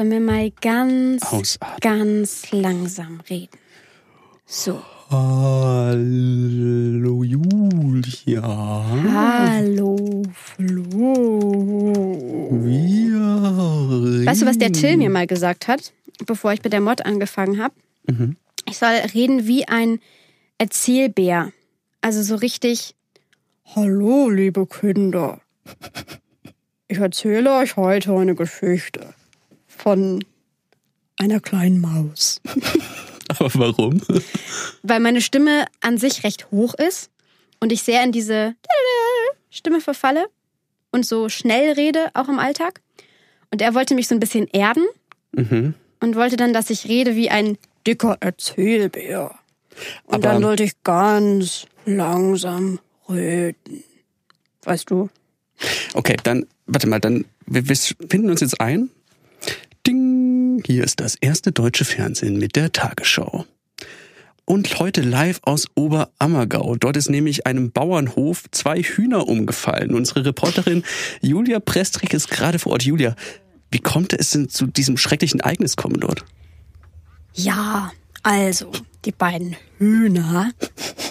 Sollen wir mal ganz, Ausatmen. ganz langsam reden? So. Hallo Julia. Hallo, Flo. Wir Weißt du, was der Till mir mal gesagt hat, bevor ich mit der Mod angefangen habe? Mhm. Ich soll reden wie ein Erzählbär. Also so richtig. Hallo, liebe Kinder. Ich erzähle euch heute eine Geschichte von einer kleinen Maus. Aber warum? Weil meine Stimme an sich recht hoch ist und ich sehr in diese Stimme verfalle und so schnell rede, auch im Alltag. Und er wollte mich so ein bisschen erden Mhm. und wollte dann, dass ich rede wie ein dicker Erzählbär. Und Aber- dann sollte ich ganz langsam reden. Weißt du? Okay, dann, warte mal, dann, wir, wir finden uns jetzt ein. Hier ist das erste deutsche Fernsehen mit der Tagesschau. Und heute live aus Oberammergau. Dort ist nämlich einem Bauernhof zwei Hühner umgefallen. Unsere Reporterin Julia Prestrich ist gerade vor Ort. Julia, wie konnte es denn zu diesem schrecklichen Ereignis kommen dort? Ja, also, die beiden Hühner,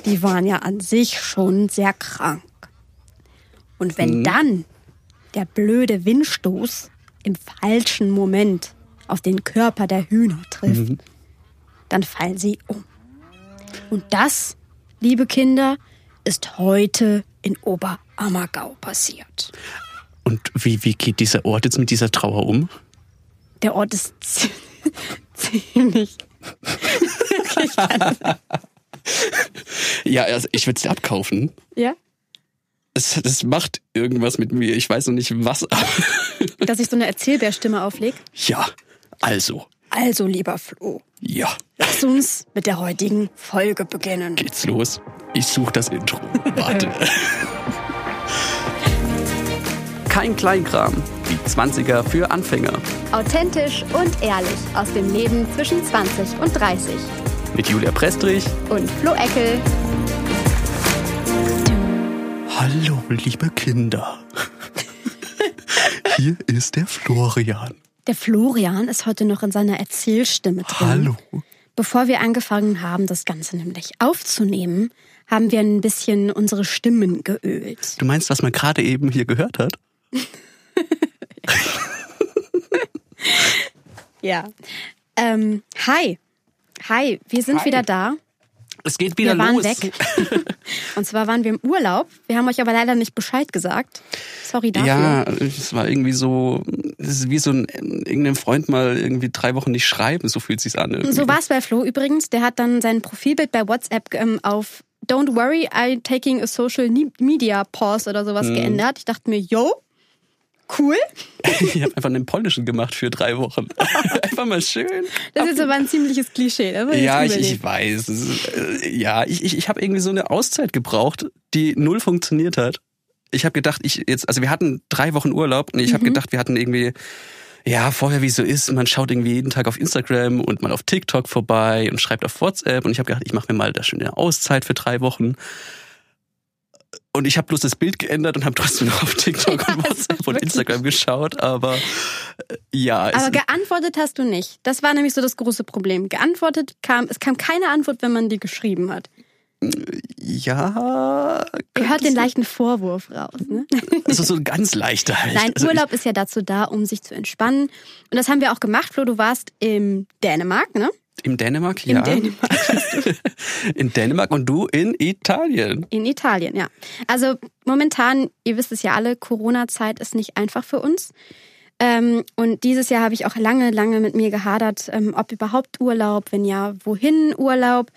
die waren ja an sich schon sehr krank. Und wenn dann der blöde Windstoß im falschen Moment auf den Körper der Hühner trifft, dann fallen sie um. Und das, liebe Kinder, ist heute in Oberammergau passiert. Und wie, wie geht dieser Ort jetzt mit dieser Trauer um? Der Ort ist zie- ziemlich. Ja, also ich würde es dir abkaufen. Ja? Es, das macht irgendwas mit mir. Ich weiß noch nicht was. Dass ich so eine Erzählbärstimme auflege. ja, also, Also, lieber Flo, ja, lass uns mit der heutigen Folge beginnen. geht's los. Ich suche das Intro. Warte. Kein Kleinkram. Die 20er für Anfänger. Authentisch und ehrlich aus dem Leben zwischen 20 und 30. Mit Julia Prestrich. Und Flo Eckel. Hallo, liebe Kinder. Hier ist der Florian. Der Florian ist heute noch in seiner Erzählstimme drin. Hallo. Bevor wir angefangen haben, das Ganze nämlich aufzunehmen, haben wir ein bisschen unsere Stimmen geölt. Du meinst, was man gerade eben hier gehört hat? Ja. Ähm, hi. Hi, wir sind Hi. wieder da. Es geht wieder wir waren los. weg. Und zwar waren wir im Urlaub. Wir haben euch aber leider nicht Bescheid gesagt. Sorry dafür. Ja, es war irgendwie so, es ist wie so ein irgendeinem Freund mal irgendwie drei Wochen nicht schreiben, so fühlt sich's an. Irgendwie. So war es bei Flo übrigens. Der hat dann sein Profilbild bei WhatsApp ähm, auf Don't worry, I'm taking a social ne- media pause oder sowas Mhm. geändert. Ich dachte mir, yo, cool. Ich habe einfach einen polnischen gemacht für drei Wochen. einfach mal schön. Das ist aber ein ziemliches Klischee. Ja, ich, ich weiß. Es ist, äh, ja, ich, ich, ich habe irgendwie so eine Auszeit gebraucht, die null funktioniert hat. Ich habe gedacht, ich jetzt, also wir hatten drei Wochen Urlaub und ich habe gedacht, wir hatten irgendwie, ja, vorher wie so ist, man schaut irgendwie jeden Tag auf Instagram und mal auf TikTok vorbei und schreibt auf WhatsApp und ich habe gedacht, ich mache mir mal da schon eine Auszeit für drei Wochen. Und ich habe bloß das Bild geändert und habe trotzdem noch auf TikTok und WhatsApp und Instagram geschaut, aber äh, ja, Aber geantwortet hast du nicht. Das war nämlich so das große Problem. Geantwortet kam, es kam keine Antwort, wenn man die geschrieben hat. ja, Ihr hört den leichten Vorwurf raus. Ne? also so ein ganz leichter halt. Nein, also Urlaub ist ja dazu da, um sich zu entspannen. Und das haben wir auch gemacht. Flo, du warst in Dänemark, ne? Im Dänemark, In ja. Dänemark. in Dänemark und du in Italien. In Italien, ja. Also momentan, ihr wisst es ja alle, Corona-Zeit ist nicht einfach für uns. Ähm, und dieses Jahr habe ich auch lange, lange mit mir gehadert, ähm, ob überhaupt Urlaub, wenn ja, wohin Urlaub.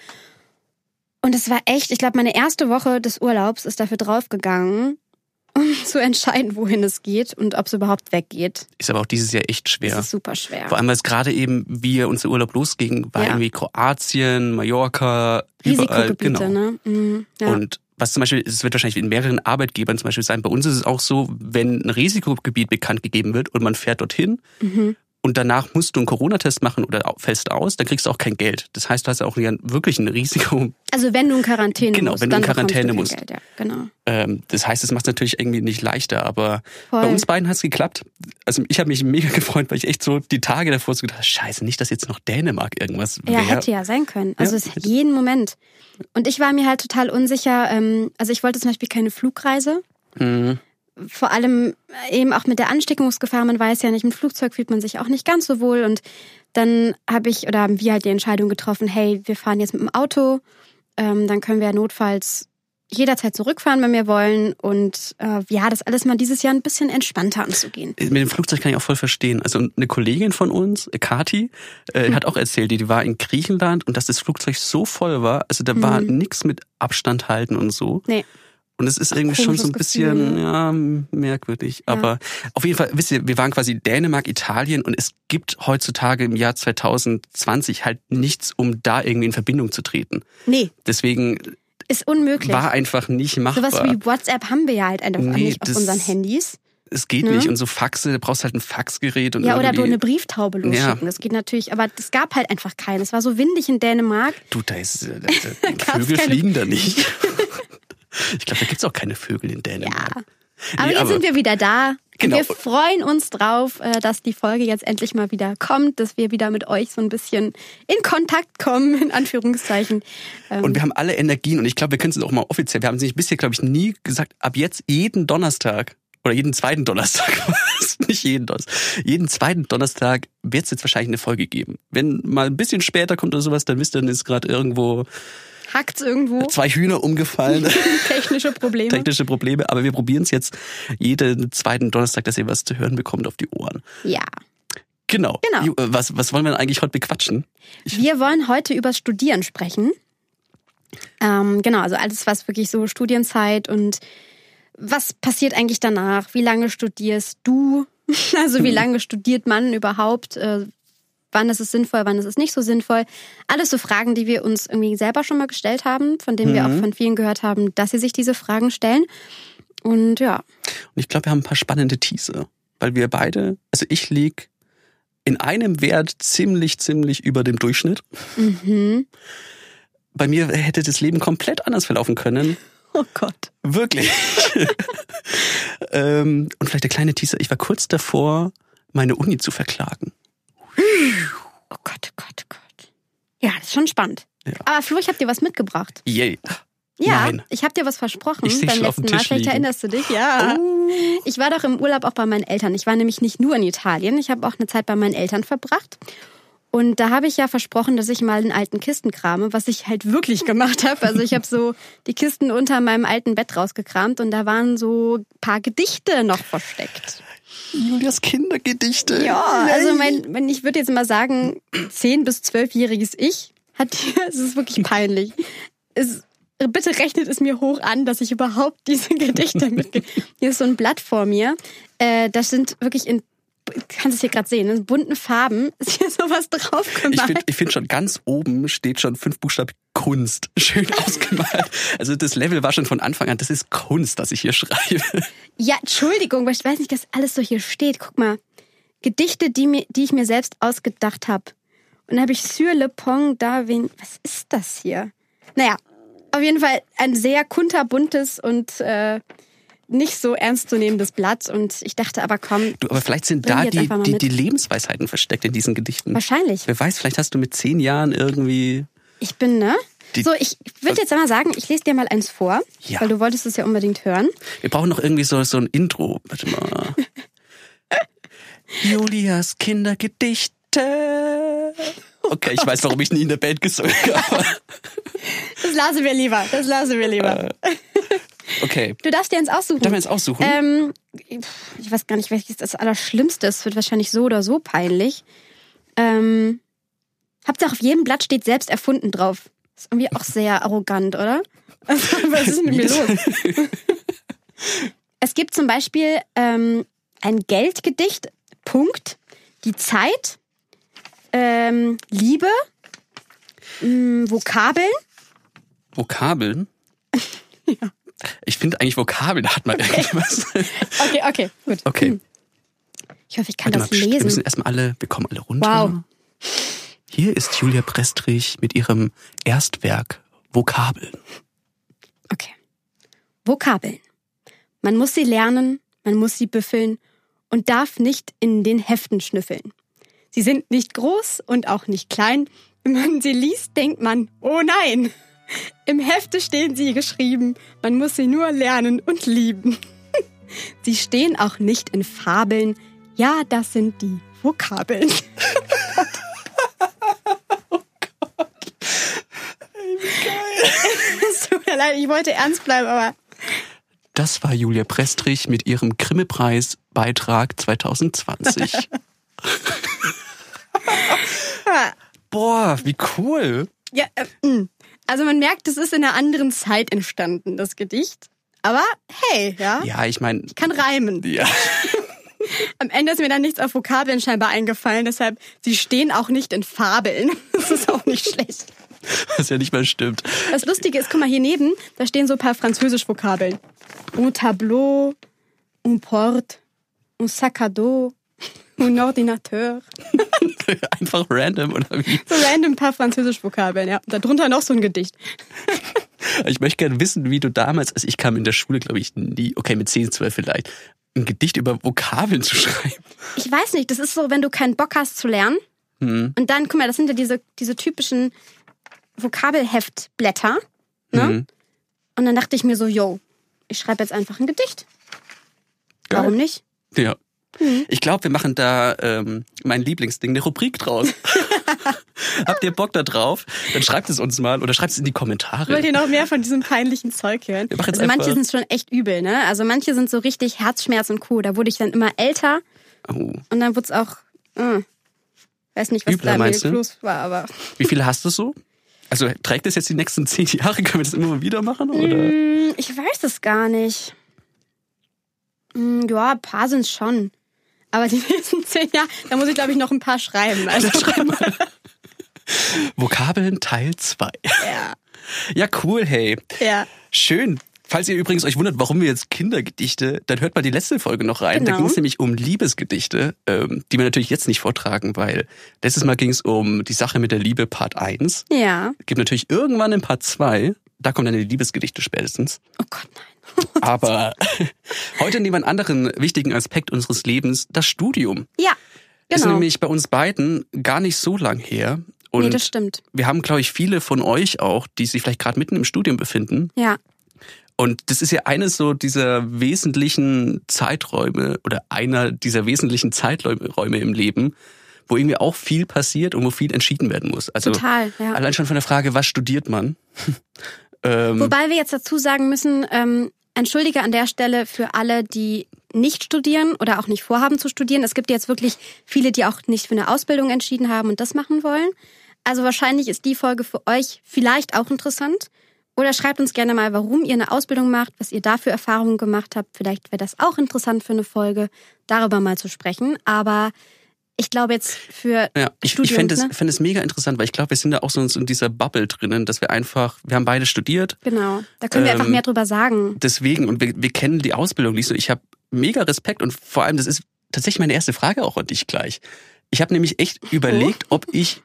Und es war echt, ich glaube, meine erste Woche des Urlaubs ist dafür draufgegangen, um zu entscheiden, wohin es geht und ob es überhaupt weggeht. Ist aber auch dieses Jahr echt schwer. Das ist super schwer. Vor allem, weil es gerade eben, wie unser Urlaub losging, war Ja. irgendwie Kroatien, Mallorca, überall. Risikogebiete, Genau. ne? Mhm, ja. Und was zum Beispiel, es wird wahrscheinlich in mehreren Arbeitgebern zum Beispiel sein. Bei uns ist es auch so, wenn ein Risikogebiet bekannt gegeben wird und man fährt dorthin, Mhm. Und danach musst du einen Corona-Test machen oder fällst aus, dann kriegst du auch kein Geld. Das heißt, du hast ja auch wirklich ein Risiko. Also wenn du in Quarantäne genau, musst, wenn du in Quarantäne du musst. Geld, ja, genau. Ähm, das heißt, es macht es natürlich irgendwie nicht leichter, aber Voll. bei uns beiden hat es geklappt. Also ich habe mich mega gefreut, weil ich echt so die Tage davor so gedacht habe, scheiße, nicht, dass jetzt noch Dänemark irgendwas Ja, wäre. hätte ja sein können. Also Ja, es jeden Moment. Und ich war mir halt total unsicher. Ähm, also ich wollte zum Beispiel keine Flugreise. Mhm. Vor allem eben auch mit der Ansteckungsgefahr. Man weiß ja nicht, im Flugzeug fühlt man sich auch nicht ganz so wohl. Und dann habe ich oder haben wir halt die Entscheidung getroffen, hey, wir fahren jetzt mit dem Auto. Ähm, dann können wir ja notfalls jederzeit zurückfahren, wenn wir wollen. Und äh, ja, das alles mal dieses Jahr ein bisschen entspannter anzugehen. Mit dem Flugzeug kann ich auch voll verstehen. Also eine Kollegin von uns, äh, Kati, äh, Hm. hat auch erzählt, die, die war in Griechenland und dass das Flugzeug so voll war, also da war nix mit Abstand halten und so. Nee. Und es ist irgendwie schon so ein bisschen ja, merkwürdig. Aber auf jeden Fall, wisst ihr, wir waren quasi Dänemark, Italien und es gibt heutzutage im Jahr 2020 halt nichts, um da irgendwie in Verbindung zu treten. Nee, Deswegen ist unmöglich. war einfach nicht machbar. Sowas wie WhatsApp haben wir ja halt einfach Nee, nicht auf unseren Handys. es geht Ne? nicht. Und so Faxe, da brauchst halt ein Faxgerät und Ja, oder irgendwie, eine Brieftaube losschicken. Ja. Das geht natürlich, aber es gab halt einfach keinen. Es war so windig in Dänemark. Du, da ist äh, da, da, Vögel keine- fliegen da nicht. ich glaube, da gibt's auch keine Vögel in Ja. Dänemark. Aber Nee, jetzt aber- sind wir wieder da. Genau. Wir freuen uns drauf, äh, dass die Folge jetzt endlich mal wieder kommt, dass wir wieder mit euch so ein bisschen in Kontakt kommen, in Anführungszeichen. Ähm, Und wir haben alle Energien und ich glaube, wir können es auch mal offiziell. Wir haben es nicht bisher, glaube ich, nie gesagt, ab jetzt jeden Donnerstag oder jeden zweiten Donnerstag, nicht jeden Donnerstag, jeden zweiten Donnerstag wird es jetzt wahrscheinlich eine Folge geben. Wenn mal ein bisschen später kommt oder sowas, dann wisst ihr, dann ist gerade irgendwo Hackt's irgendwo? zwei Hühner umgefallen. Technische Probleme. Technische Probleme, aber wir probieren es jetzt jeden zweiten Donnerstag, dass ihr was zu hören bekommt auf die Ohren. Ja. Genau. Genau. Äh, Was, was wollen wir denn eigentlich heute bequatschen? Wir wollen heute über Studieren sprechen. Ähm, genau, also alles, was wirklich so Studienzeit und was passiert eigentlich danach? Wie lange studierst du? Also wie lange studiert man überhaupt? Wann ist es sinnvoll, wann ist es nicht so sinnvoll? Alles so Fragen, die wir uns irgendwie selber schon mal gestellt haben, von denen wir auch von vielen gehört haben, dass sie sich diese Fragen stellen. Und ja, Und ich glaube, wir haben ein paar spannende Teaser, weil wir beide, also ich lieg in einem Wert ziemlich, ziemlich über dem Durchschnitt. mhm. Bei mir hätte das Leben komplett anders verlaufen können. oh Gott. Wirklich. ähm, und vielleicht der kleine Teaser. Ich war kurz davor, meine Uni zu verklagen. Oh Gott, oh Gott, oh Gott. Ja, das ist schon spannend. Ja. Aber Flo, ich habe dir was mitgebracht. Yay. Ja, Nein. ich habe dir was versprochen Ich beim letzten Mal. Vielleicht liegen. erinnerst du dich, ja. Ich war doch im Urlaub auch bei meinen Eltern. Ich war nämlich nicht nur in Italien. Ich habe auch eine Zeit bei meinen Eltern verbracht. Und da habe ich ja versprochen, dass ich mal in alten Kisten krame, was ich halt wirklich gemacht habe. Also ich habe so die Kisten unter meinem alten Bett rausgekramt und da waren so ein paar Gedichte noch versteckt. Julias Kindergedichte. Ja, also mein, mein ich würde jetzt mal sagen, 10- bis 12-jähriges Ich hat, es ist wirklich peinlich. Es, bitte rechnet es mir hoch an, dass ich überhaupt diese Gedichte mitge... Hier ist so ein Blatt vor mir. Äh, das sind wirklich in, kannst es hier gerade sehen, in bunten Farben ist hier sowas drauf Ich gemalt. finde ich find schon ganz oben steht schon fünf Buchstaben Kunst. Schön ausgemalt. Also das Level war schon von Anfang an, das ist Kunst, das ich hier schreibe. Ja, Entschuldigung, weil ich weiß nicht, dass alles so hier steht. Guck mal. Gedichte, die, mir, die ich mir selbst ausgedacht habe. Und dann habe ich Sur le Pont Darwin. Was ist das hier? Naja, auf jeden Fall ein sehr kunterbuntes und äh, nicht so ernstzunehmendes Blatt. Und ich dachte aber, komm, Du, aber vielleicht sind da die, die, die Lebensweisheiten versteckt in diesen Gedichten. wahrscheinlich. Wer weiß, vielleicht hast du mit zehn Jahren irgendwie. Ich bin, ne? Die- so, ich würde jetzt einmal sagen, ich lese dir mal eins vor, Ja. weil du wolltest es ja unbedingt hören. Wir brauchen noch irgendwie so, so ein Intro. Warte mal. Julias Kindergedichte. Okay, ich weiß, warum ich nie in der Band gesungen habe. Das lassen wir lieber. Das lassen wir lieber. Okay. Du darfst dir eins aussuchen. Darf man jetzt aussuchen? Ähm, ich weiß gar nicht, welches das Allerschlimmste ist. Wird wahrscheinlich so oder so peinlich. Ähm, Hauptsache auf jedem Blatt steht selbst erfunden drauf. Ist irgendwie auch sehr arrogant, oder? Also, was ist denn mit mir los? Es gibt zum Beispiel ähm, ein Geldgedicht, Punkt, die Zeit, ähm, Liebe, ähm, Vokabeln. Vokabeln? Ich finde eigentlich Vokabeln hat man irgendwas. Okay, okay, gut. Okay. Ich hoffe, ich kann Warte das mal, pst, wir lesen. müssen erstmal alle, wir kommen alle runter. Wow. Hier ist Julia Prestrich mit ihrem Erstwerk Vokabeln. Okay. Vokabeln. Man muss sie lernen, man muss sie büffeln und darf nicht in den Heften schnüffeln. Sie sind nicht groß und auch nicht klein. Wenn man sie liest, denkt man, oh nein. Im Hefte stehen sie geschrieben. Man muss sie nur lernen und lieben. Sie stehen auch nicht in Fabeln. Ja, das sind die Vokabeln. Es tut mir leid, ich wollte ernst bleiben, aber Das war Julia Prestrich mit ihrem Grimme-Preis Beitrag 2020. Boah, wie cool. Ja, äh, mh. Also man merkt, es ist in einer anderen Zeit entstanden, das Gedicht. Aber hey, ja, Ja, ich meine, kann reimen. ja. Am Ende ist mir dann nichts auf Vokabeln scheinbar eingefallen, deshalb, sie stehen auch nicht in Fabeln. Das ist auch nicht schlecht. was ja nicht mal stimmt. Das Lustige ist, guck mal, hier neben, da stehen so ein paar Französisch-Vokabeln. Un tableau, un porte, un sac à dos, un ordinateur. Einfach random oder wie? So random ein paar Französisch-Vokabeln, ja. Und darunter noch so ein Gedicht. Ich möchte gerne wissen, wie du damals, also ich kam in der Schule, glaube ich, nie, okay, mit 10, 12 vielleicht, ein Gedicht über Vokabeln zu schreiben. Ich weiß nicht, das ist so, wenn du keinen Bock hast zu lernen. Hm. Und dann, guck mal, das sind ja diese, diese typischen Vokabelheftblätter. Ne? Mhm. Und dann dachte ich mir so, yo, ich schreibe jetzt einfach ein Gedicht. Geil. Warum nicht? Ja. Mhm. Ich glaube, wir machen da ähm, mein Lieblingsding, eine Rubrik draus. Habt ihr Bock da drauf? Dann schreibt es uns mal oder schreibt es in die Kommentare. Wollt ihr noch mehr von diesem peinlichen Zeug hören? Also manche sind schon echt übel, ne? Also manche sind so richtig Herzschmerz und Co. Da wurde ich dann immer älter Oh. und dann wurde es auch, äh, weiß nicht, was Übler, da du? los war, aber Wie viele hast du so? Also trägt das jetzt die nächsten zehn Jahre? Können wir das immer mal wieder machen? Oder? Hm, ich weiß es gar nicht. Hm, Ja, ein paar sind schon. Aber die nächsten zehn Jahre, da muss ich, glaube ich, noch ein paar schreiben. Also, Vokabeln Teil 2. ja, Ja, cool, hey. ja. Schön. Falls ihr übrigens euch wundert, warum wir jetzt Kindergedichte, dann hört mal die letzte Folge noch rein. Da Genau. ging es nämlich um Liebesgedichte, ähm, die wir natürlich jetzt nicht vortragen, weil letztes Mal ging es um die Sache mit der Liebe Part 1. Ja. Gibt natürlich irgendwann in Part 2, da kommen dann die Liebesgedichte spätestens. Oh Gott, nein. Aber heute nehmen wir einen anderen wichtigen Aspekt unseres Lebens, das Studium. Ja, Ist genau. nämlich bei uns beiden gar nicht so lang her. Und nee, das stimmt. wir haben, glaube ich, viele von euch auch, die sich vielleicht gerade mitten im Studium befinden. Ja. Und das ist ja eines so dieser wesentlichen Zeiträume oder einer dieser wesentlichen Zeiträume im Leben, wo irgendwie auch viel passiert und wo viel entschieden werden muss. Also Total, ja. allein schon von der Frage, was studiert man? ähm, Wobei wir jetzt dazu sagen müssen, ähm, entschuldige an der Stelle für alle, die nicht studieren oder auch nicht vorhaben zu studieren. Es gibt jetzt wirklich viele, die auch nicht für eine Ausbildung entschieden haben und das machen wollen. Also wahrscheinlich ist die Folge für euch vielleicht auch interessant. Oder schreibt uns gerne mal, warum ihr eine Ausbildung macht, was ihr da für Erfahrungen gemacht habt. Vielleicht wäre das auch interessant für eine Folge, darüber mal zu sprechen. Aber ich glaube jetzt für ja, ich, ich fände es, ne? fänd es mega interessant, weil ich glaube, wir sind da auch so in dieser Bubble drinnen, dass wir einfach, wir haben beide studiert, Genau, da können wir Ähm, einfach mehr drüber sagen. deswegen, und wir, wir kennen die Ausbildung nicht so. Ich habe mega Respekt und vor allem, das ist tatsächlich meine erste Frage auch an dich gleich. Ich habe nämlich echt überlegt, ob ich,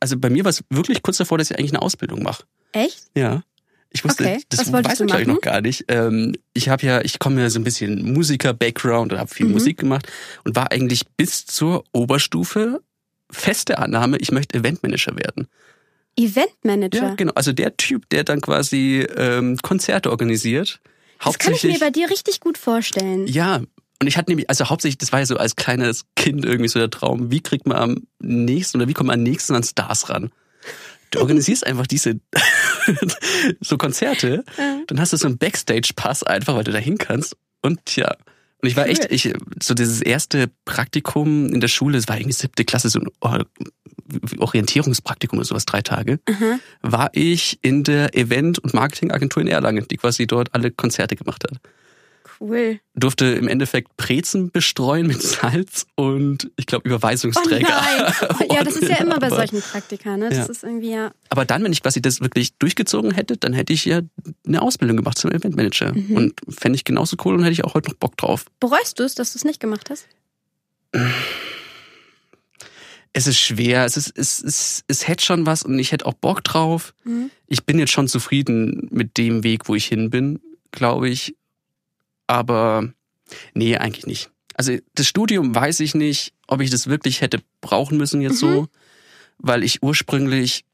also bei mir war es wirklich kurz davor, dass ich eigentlich eine Ausbildung mache. Echt? Ja. Ich wusste, Okay, das weiß glaube ich noch gar nicht. Ähm, ich habe ja, ich komme ja so ein bisschen Musiker-Background und habe viel Mhm. Musik gemacht und war eigentlich bis zur Oberstufe feste Annahme, ich möchte Eventmanager werden. Eventmanager. Ja, genau. Also der Typ, der dann quasi ähm, Konzerte organisiert. Das kann ich mir bei dir richtig gut vorstellen. Ja, und ich hatte nämlich, also hauptsächlich, das war ja so als kleines Kind irgendwie so der Traum, wie kriegt man am nächsten oder wie kommt man am nächsten an Stars ran? Du organisierst einfach diese so Konzerte, Ja. dann hast du so einen Backstage-Pass einfach, weil du da hin kannst. Und ja. Und ich war Cool. echt, ich, so dieses erste Praktikum in der Schule, es war irgendwie siebte Klasse, so ein Or- Orientierungspraktikum oder sowas, drei Tage, Aha. war ich in der Event- und Marketingagentur in Erlangen, die quasi dort alle Konzerte gemacht hat Cool. durfte im Endeffekt Brezen bestreuen mit Salz und ich glaube Oh Überweisungsträger. nein. Ja, das ist ja immer bei solchen Praktika, ne? Das Ja. ist irgendwie ja. Aber dann, wenn ich quasi das wirklich durchgezogen hätte, dann hätte ich ja eine Ausbildung gemacht zum Eventmanager. Mhm. Und fände ich genauso cool und hätte ich auch heute noch Bock drauf. Bereust du es, dass du es nicht gemacht hast? Es ist schwer, es, ist, es, es, es hätte schon was und ich hätte auch Bock drauf. Mhm. Ich bin jetzt schon zufrieden mit dem Weg, wo ich hin bin, glaube ich. Aber nee, eigentlich nicht. Also das Studium weiß ich nicht, ob ich das wirklich hätte brauchen müssen jetzt Mhm. so, weil ich ursprünglich,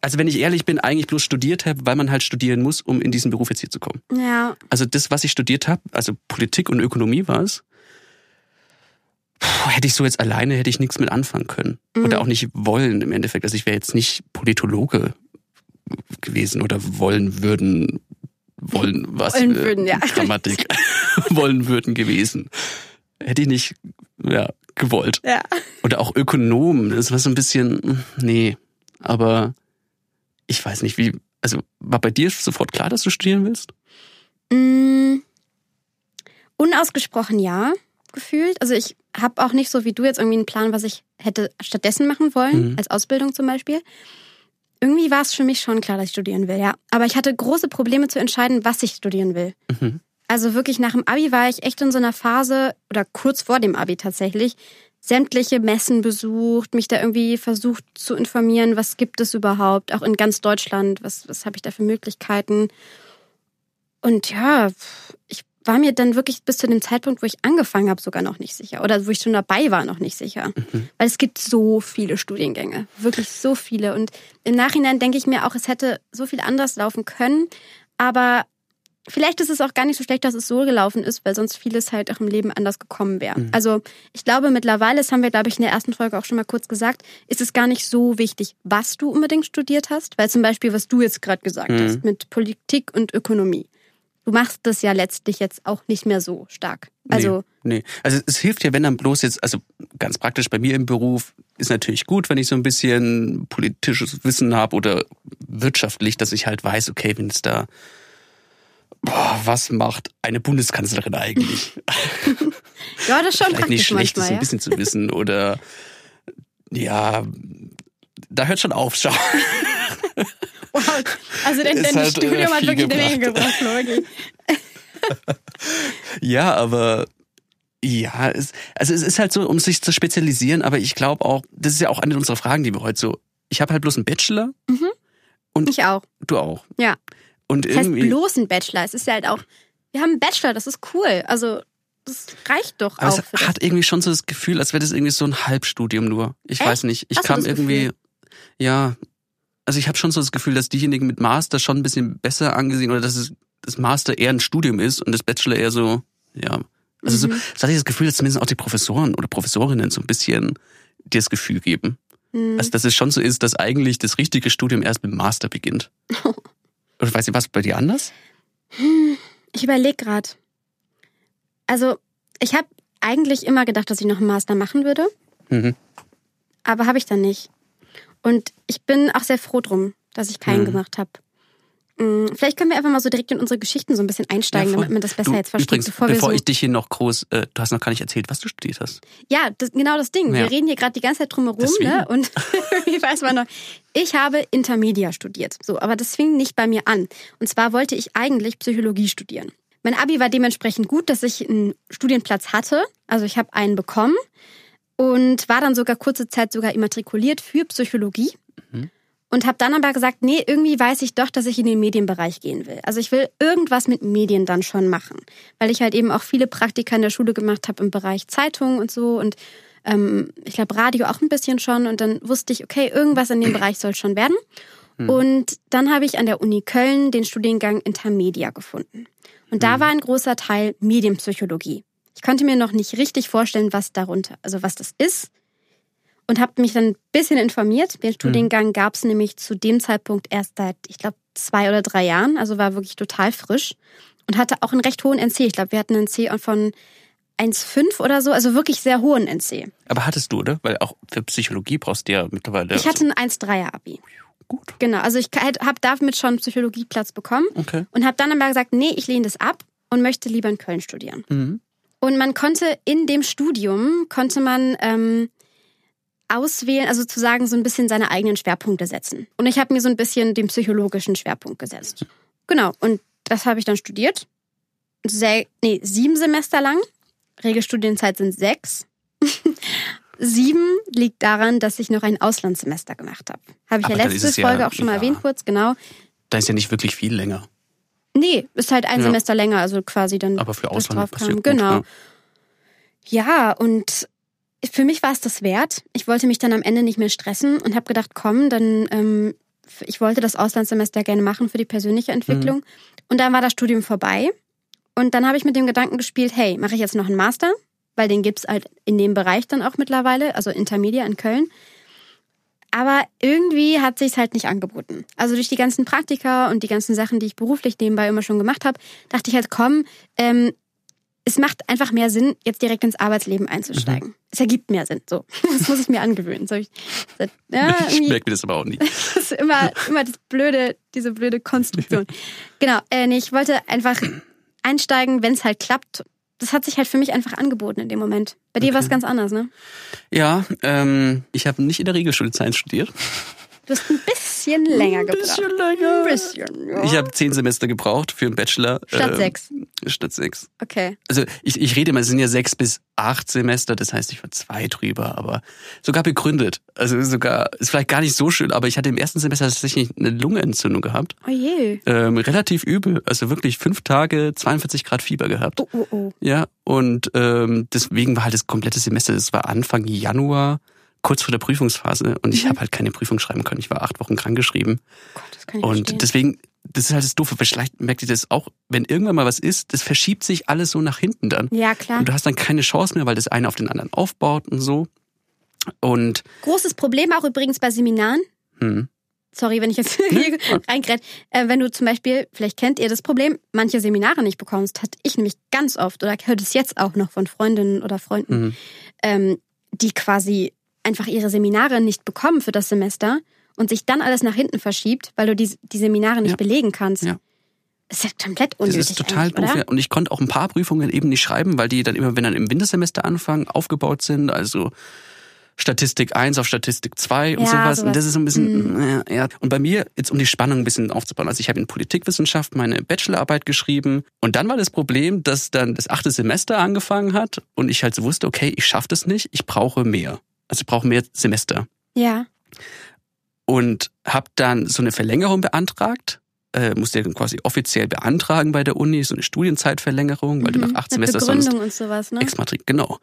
also wenn ich ehrlich bin, eigentlich bloß studiert habe, weil man halt studieren muss, um in diesen Beruf jetzt hier zu kommen. Ja, Also das, was ich studiert habe, also Politik und Ökonomie war es, hätte ich so jetzt alleine, hätte ich nichts mit anfangen können. Mhm. Oder auch nicht wollen im Endeffekt. Also ich wäre jetzt nicht Politologe gewesen oder wollen würden, wollen was? Wollen würden, ja. Grammatik. wollen würden gewesen. Hätte ich nicht, ja, gewollt. ja. Oder auch Ökonom, das war so ein bisschen, nee, aber ich weiß nicht, wie, also war bei dir sofort klar, dass du studieren willst? Mm, unausgesprochen ja, gefühlt. Also ich habe auch nicht so wie du jetzt irgendwie einen Plan, was ich hätte stattdessen machen wollen, Mhm. als Ausbildung zum Beispiel. Irgendwie war es für mich schon klar, dass ich studieren will, ja. Aber ich hatte große Probleme zu entscheiden, was ich studieren will. Mhm. Also wirklich nach dem Abi war ich echt in so einer Phase, oder kurz vor dem Abi tatsächlich, sämtliche Messen besucht, mich da irgendwie versucht zu informieren, was gibt es überhaupt, auch in ganz Deutschland, was, was habe ich da für Möglichkeiten. Und ja, ich war mir dann wirklich bis zu dem Zeitpunkt, wo ich angefangen habe, sogar noch nicht sicher. Oder wo ich schon dabei war, noch nicht sicher. Weil es gibt so viele Studiengänge. Wirklich so viele. Und im Nachhinein denke ich mir auch, es hätte so viel anders laufen können. Aber vielleicht ist es auch gar nicht so schlecht, dass es so gelaufen ist, weil sonst vieles halt auch im Leben anders gekommen wäre. Also ich glaube mittlerweile, das haben wir, glaube ich, in der ersten Folge auch schon mal kurz gesagt, ist es gar nicht so wichtig, was du unbedingt studiert hast. Weil zum Beispiel, was du jetzt gerade gesagt Mhm. hast, mit Politik und Ökonomie. Du machst das ja letztlich jetzt auch nicht mehr so stark. Also Nee, nee. Also es hilft ja, wenn dann bloß jetzt, also ganz praktisch bei mir im Beruf, ist natürlich gut, wenn ich so ein bisschen politisches Wissen habe oder wirtschaftlich, dass ich halt weiß, okay, wenn es da, boah, was macht eine Bundeskanzlerin eigentlich? ja, das ist schon Vielleicht nicht schlecht, das manchmal, ein ja. bisschen zu wissen oder ja, da hört schon auf, schau. Wow. Also dein, dein halt, äh, Studium hat wirklich eine Menge gebracht. Logi. Ja, aber ja, es, also es ist halt so, um sich zu spezialisieren, aber ich glaube auch, das ist ja auch eine unserer Fragen, die wir heute so. Ich habe halt bloß einen Bachelor, Ich auch. du auch. Ja. Und Das heißt bloß ein Bachelor. Es ist ja halt auch, wir haben einen Bachelor, das ist cool. Also, das reicht doch aber auch. Es hat irgendwie schon so das Gefühl, als wäre das irgendwie so ein Halbstudium nur. Ich Echt? weiß nicht. Ich Hast kam irgendwie, ja, also ich habe schon so das Gefühl, dass diejenigen mit Master schon ein bisschen besser angesehen oder dass es das Master eher ein Studium ist und das Bachelor eher so, ja. Also so, Mhm. das hatte ich das Gefühl, dass zumindest auch die Professoren oder Professorinnen so ein bisschen dir das Gefühl geben. Hm. Also dass es schon so ist, dass eigentlich das richtige Studium erst mit dem Master beginnt. Oder weiß ich, was bei dir anders? Ich überlege gerade. Also, ich habe eigentlich immer gedacht, dass ich noch einen Master machen würde, Mhm. aber habe ich dann nicht. Und ich bin auch sehr froh drum, dass ich keinen Mhm. gemacht habe. Vielleicht können wir einfach mal so direkt in unsere Geschichten so ein bisschen einsteigen, Ja, damit man das besser du, jetzt versteht, Übrigens, bevor bevor so ich dich hier noch groß, äh, du hast noch gar nicht erzählt, was du studiert hast. Ja, das, genau das Ding. Ja. Wir reden hier gerade die ganze Zeit drumherum, ne? Und wie weiß man noch? Ich habe Intermedia studiert. So, aber das fing nicht bei mir an. Und zwar wollte ich eigentlich Psychologie studieren. Mein Abi war dementsprechend gut, dass ich einen Studienplatz hatte. Also ich habe einen bekommen und war dann sogar kurze Zeit sogar immatrikuliert für Psychologie. Und habe dann aber gesagt, nee, irgendwie weiß ich doch, dass ich in den Medienbereich gehen will. Also ich will irgendwas mit Medien dann schon machen, weil ich halt eben auch viele Praktika in der Schule gemacht habe im Bereich Zeitungen und so und ähm, ich glaube Radio auch ein bisschen schon. Und dann wusste ich, okay, irgendwas in dem Bereich soll schon werden. Und dann habe ich an der Uni Köln den Studiengang Intermedia gefunden. Und da war ein großer Teil Medienpsychologie. Ich konnte mir noch nicht richtig vorstellen, was darunter, also was das ist. Und habe mich dann ein bisschen informiert. Den Studiengang gab es nämlich zu dem Zeitpunkt erst seit, ich glaube, zwei oder drei Jahren. Also war wirklich total frisch. Und hatte auch einen recht hohen NC. Ich glaube, wir hatten einen NC von 1,5 oder so. Also wirklich sehr hohen NC. Aber hattest du, oder? Weil auch für Psychologie brauchst du ja mittlerweile. Ich hatte ein 1,3er Abi. gut. Genau, also ich habe damit schon Psychologieplatz bekommen Okay. und habe dann aber gesagt, nee, ich lehne das ab und möchte lieber in Köln studieren. Mhm. Und man konnte in dem Studium, konnte man ähm, auswählen, also sozusagen so ein bisschen seine eigenen Schwerpunkte setzen. Und ich habe mir so ein bisschen den psychologischen Schwerpunkt gesetzt. Genau, und das habe ich dann studiert. Sehr, nee, sieben Semester lang. Regelstudienzeit sind sechs. Sieben liegt daran, dass ich noch ein Auslandssemester gemacht habe. Habe ich Aber ja letzte es ja- Folge auch schon mal ja. erwähnt, kurz, genau. Da ist ja nicht wirklich viel länger. Nee, ist halt ein Ja. Semester länger, also quasi dann. Aber für Ausland passiert gut, Genau. ja. Ja, und für mich war es das wert. Ich wollte mich dann am Ende nicht mehr stressen und habe gedacht, komm, dann ähm, ich wollte das Auslandssemester gerne machen für die persönliche Entwicklung. Mhm. Und dann war das Studium vorbei. Und dann habe ich mit dem Gedanken gespielt, hey, mache ich jetzt noch einen Master? Weil den gibt's halt in dem Bereich dann auch mittlerweile, also Intermedia in Köln. Aber irgendwie hat sich's halt nicht angeboten. Also durch die ganzen Praktika und die ganzen Sachen, die ich beruflich nebenbei immer schon gemacht habe, dachte ich halt, komm, ähm, es macht einfach mehr Sinn, jetzt direkt ins Arbeitsleben einzusteigen. Es ergibt mehr Sinn. So, das muss ich mir angewöhnen. So, ich, ja, ich merke mir das aber auch nicht. das ist immer, immer das blöde, diese blöde Konstruktion. Genau, äh, nee, ich wollte einfach einsteigen, wenn es halt klappt. Das hat sich halt für mich einfach angeboten in dem Moment. Bei dir war es ganz anders, ne? Ja, ähm, ich habe nicht in der Regelschule Science studiert. Du hast ein bisschen länger gebraucht. länger. Ein bisschen, ja. Ich habe zehn Semester gebraucht für einen Bachelor. Statt ähm, sechs. Statt sechs. Okay. Also ich, ich rede immer, es sind ja sechs bis acht Semester, das heißt, ich war zwei drüber, aber sogar begründet. Also sogar, ist vielleicht gar nicht so schön, aber ich hatte im ersten Semester tatsächlich eine Lungenentzündung gehabt. Oh je. Ähm, relativ übel. Also wirklich fünf Tage, 42 Grad Fieber gehabt. Oh, oh, oh. Ja, und ähm, deswegen war halt das komplette Semester, das war Anfang Januar, kurz vor der Prüfungsphase und ich Mhm. habe halt keine Prüfung schreiben können. Ich war acht Wochen krankgeschrieben. Gott, das kann ich Und verstehen. deswegen, das ist halt das Doofe, vielleicht merkt ihr das auch, wenn irgendwann mal was ist, das verschiebt sich alles so nach hinten dann. ja, klar. Und du hast dann keine Chance mehr, weil das eine auf den anderen aufbaut und so. Und Großes Problem auch übrigens bei Seminaren. hm, Sorry, wenn ich jetzt hier reingräte. Äh, wenn du zum Beispiel, vielleicht kennt ihr das Problem, manche Seminare nicht bekommst, hatte ich nämlich ganz oft oder hört es jetzt auch noch von Freundinnen oder Freunden, Mhm. ähm, die quasi einfach ihre Seminare nicht bekommen für das Semester und sich dann alles nach hinten verschiebt, weil du die, die Seminare nicht Ja. belegen kannst. Ja. Das ist ja komplett das unnötig. ist total doof. Ja. Und ich konnte auch ein paar Prüfungen eben nicht schreiben, weil die dann immer, wenn dann im Wintersemester anfangen, aufgebaut sind. Also Statistik 1 auf Statistik 2 und Ja, sowas. sowas. Und das ist so ein bisschen, äh, ja. Und bei mir, jetzt um die Spannung ein bisschen aufzubauen, also ich habe in Politikwissenschaft meine Bachelorarbeit geschrieben und dann war das Problem, dass dann das achte Semester angefangen hat und ich halt so wusste, okay, ich schaffe das nicht, ich brauche mehr. Also ich brauche mehr Semester. Ja. Und habe dann so eine Verlängerung beantragt. Äh, musste dann quasi offiziell beantragen bei der Uni, so eine Studienzeitverlängerung, weil du nach acht Mhm. Mit Semester sonst und sowas, ne? Exmatrik, genau.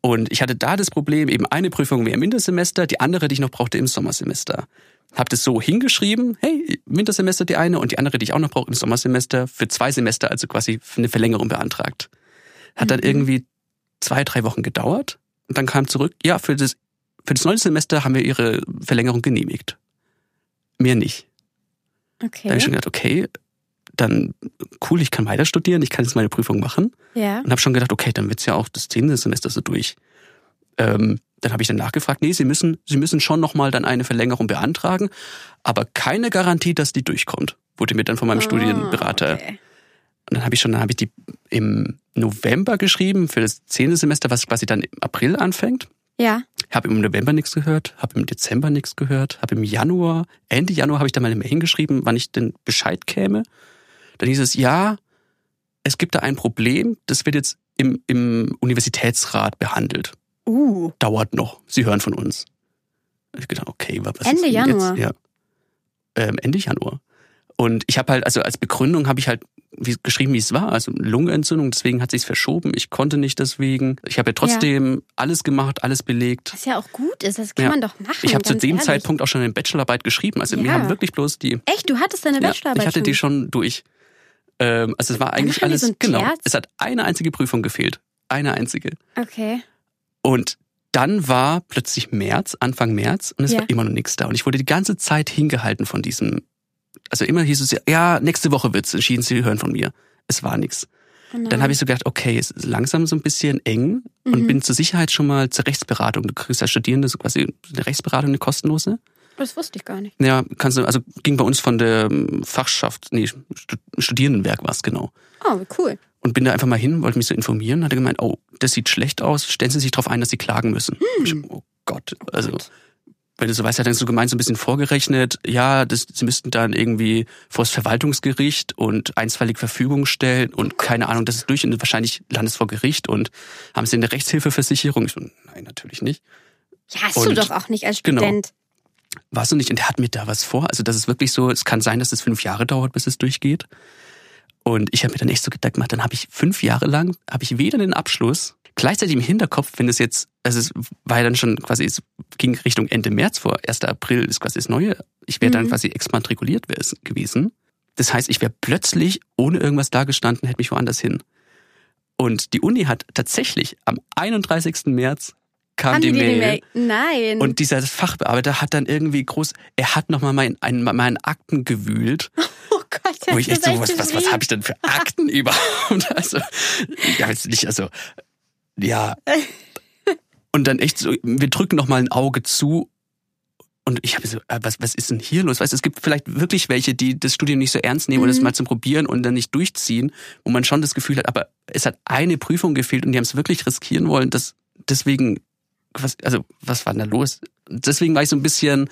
Und ich hatte da das Problem, eben eine Prüfung wäre im Wintersemester, die andere, die ich noch brauchte, im Sommersemester. Hab das so hingeschrieben, hey, Wintersemester die eine und die andere, die ich auch noch brauche, im Sommersemester, für zwei Semester, also quasi für eine Verlängerung beantragt. Hat dann Mhm. irgendwie zwei, drei Wochen gedauert und dann kam zurück, ja, für das, für das neunte Semester haben wir ihre Verlängerung genehmigt. Mehr nicht. Da habe Okay. ich schon gedacht, okay, dann cool, ich kann weiter studieren, ich kann jetzt meine Prüfung machen Ja. und habe schon gedacht, okay, dann wird's ja auch das zehnte Semester so durch. Ähm, dann habe ich dann nachgefragt, nee, Sie müssen, Sie müssen schon nochmal dann eine Verlängerung beantragen, aber keine Garantie, dass die durchkommt, wurde mir dann von meinem Studienberater. Ah, okay. Und dann habe ich schon, dann habe ich die im November geschrieben für das zehnte Semester, was quasi dann im April anfängt. Ja. Habe im November nichts gehört, habe im Dezember nichts gehört, habe im Januar, Ende Januar habe ich dann mal eine Mail hingeschrieben, wann ich denn Bescheid käme. Dann hieß es, ja, es gibt da ein Problem, das wird jetzt im, im Universitätsrat behandelt. Uh. Dauert noch, Sie hören von uns. Ich gedacht, okay, was Ende ist denn Januar? Jetzt? Ja. Ähm, Ende Januar. Und ich habe halt, also als Begründung habe ich halt wie, geschrieben, wie es war. Also Lungenentzündung, deswegen hat sich's verschoben. Ich konnte nicht deswegen. Ich habe ja trotzdem alles gemacht, alles belegt. Was ja auch gut ist, das kann Ja. man doch machen. Ich habe zu dem ehrlich. Zeitpunkt auch schon eine Bachelorarbeit geschrieben. Also mir Ja. haben wirklich bloß die. Echt, du hattest deine Ja, Bachelorarbeit ich hatte die schon durch. Ähm, also es war eigentlich alles so genau. Terz? Es hat eine einzige Prüfung gefehlt, eine einzige. Okay. Und dann war plötzlich März, Anfang März, und es Ja. war immer noch nichts da. Und ich wurde die ganze Zeit hingehalten von diesem. Also immer hieß es ja, ja, nächste Woche wird's entschieden, Sie hören von mir. Es war nichts. Oh nein. Dann habe ich so gedacht, okay, es ist langsam so ein bisschen eng und Mhm. bin zur Sicherheit schon mal zur Rechtsberatung. Du kriegst als Studierende so quasi eine Rechtsberatung, eine kostenlose. das wusste ich gar nicht. Ja, kannst du, also ging bei uns von der ähm, Fachschaft, nee, Stu- Studierendenwerk war es genau. Oh, cool. Und bin da einfach mal hin, wollte mich so informieren, hatte gemeint, oh, das sieht schlecht aus, stellen Sie sich darauf ein, dass Sie klagen müssen. Ich, oh Gott, also Gott. Wenn du so weißt, hat dann so gemeint, so ein bisschen vorgerechnet, ja, das, sie müssten dann irgendwie vor das Verwaltungsgericht und einstweilig Verfügung stellen und keine Ahnung, das ist durch und wahrscheinlich landet es vor Gericht und haben sie eine Rechtshilfeversicherung? Ich so, nein, natürlich nicht. Ja, hast und, du doch auch nicht als genau. Student. Genau. Warst du nicht? Und der hat mir da was vor. Also das ist wirklich so, es kann sein, dass es fünf Jahre dauert, bis es durchgeht. Und ich habe mir dann echt so gedacht, dann habe ich fünf Jahre lang, habe ich weder den Abschluss gleichzeitig im Hinterkopf, wenn es jetzt, also es war ja dann schon quasi, es ging Richtung Ende März vor, 1. April ist quasi das Neue. Ich wäre mhm. dann quasi exmatrikuliert gewesen. Das heißt, ich wäre plötzlich ohne irgendwas dagestanden, hätte mich woanders hin. Und die Uni hat tatsächlich am 31. März kam Haben die, die Mail. Nein. Und dieser Fachbearbeiter hat dann irgendwie groß, er hat nochmal mein, ein, meinen Akten gewühlt. Oh Gott, wo ich echt so, was, was, was habe ich denn für Akten überhaupt? Also, ja, jetzt nicht, also ja. Und dann echt so, wir drücken noch mal ein Auge zu und ich habe so, äh, was, was ist denn hier los? Weißt, es gibt vielleicht wirklich welche, die das Studium nicht so ernst nehmen mhm. und es mal zum Probieren und dann nicht durchziehen, wo man schon das Gefühl hat, aber es hat eine Prüfung gefehlt und die haben es wirklich riskieren wollen. Das, deswegen, was, also was war denn da los? Deswegen war ich so ein bisschen,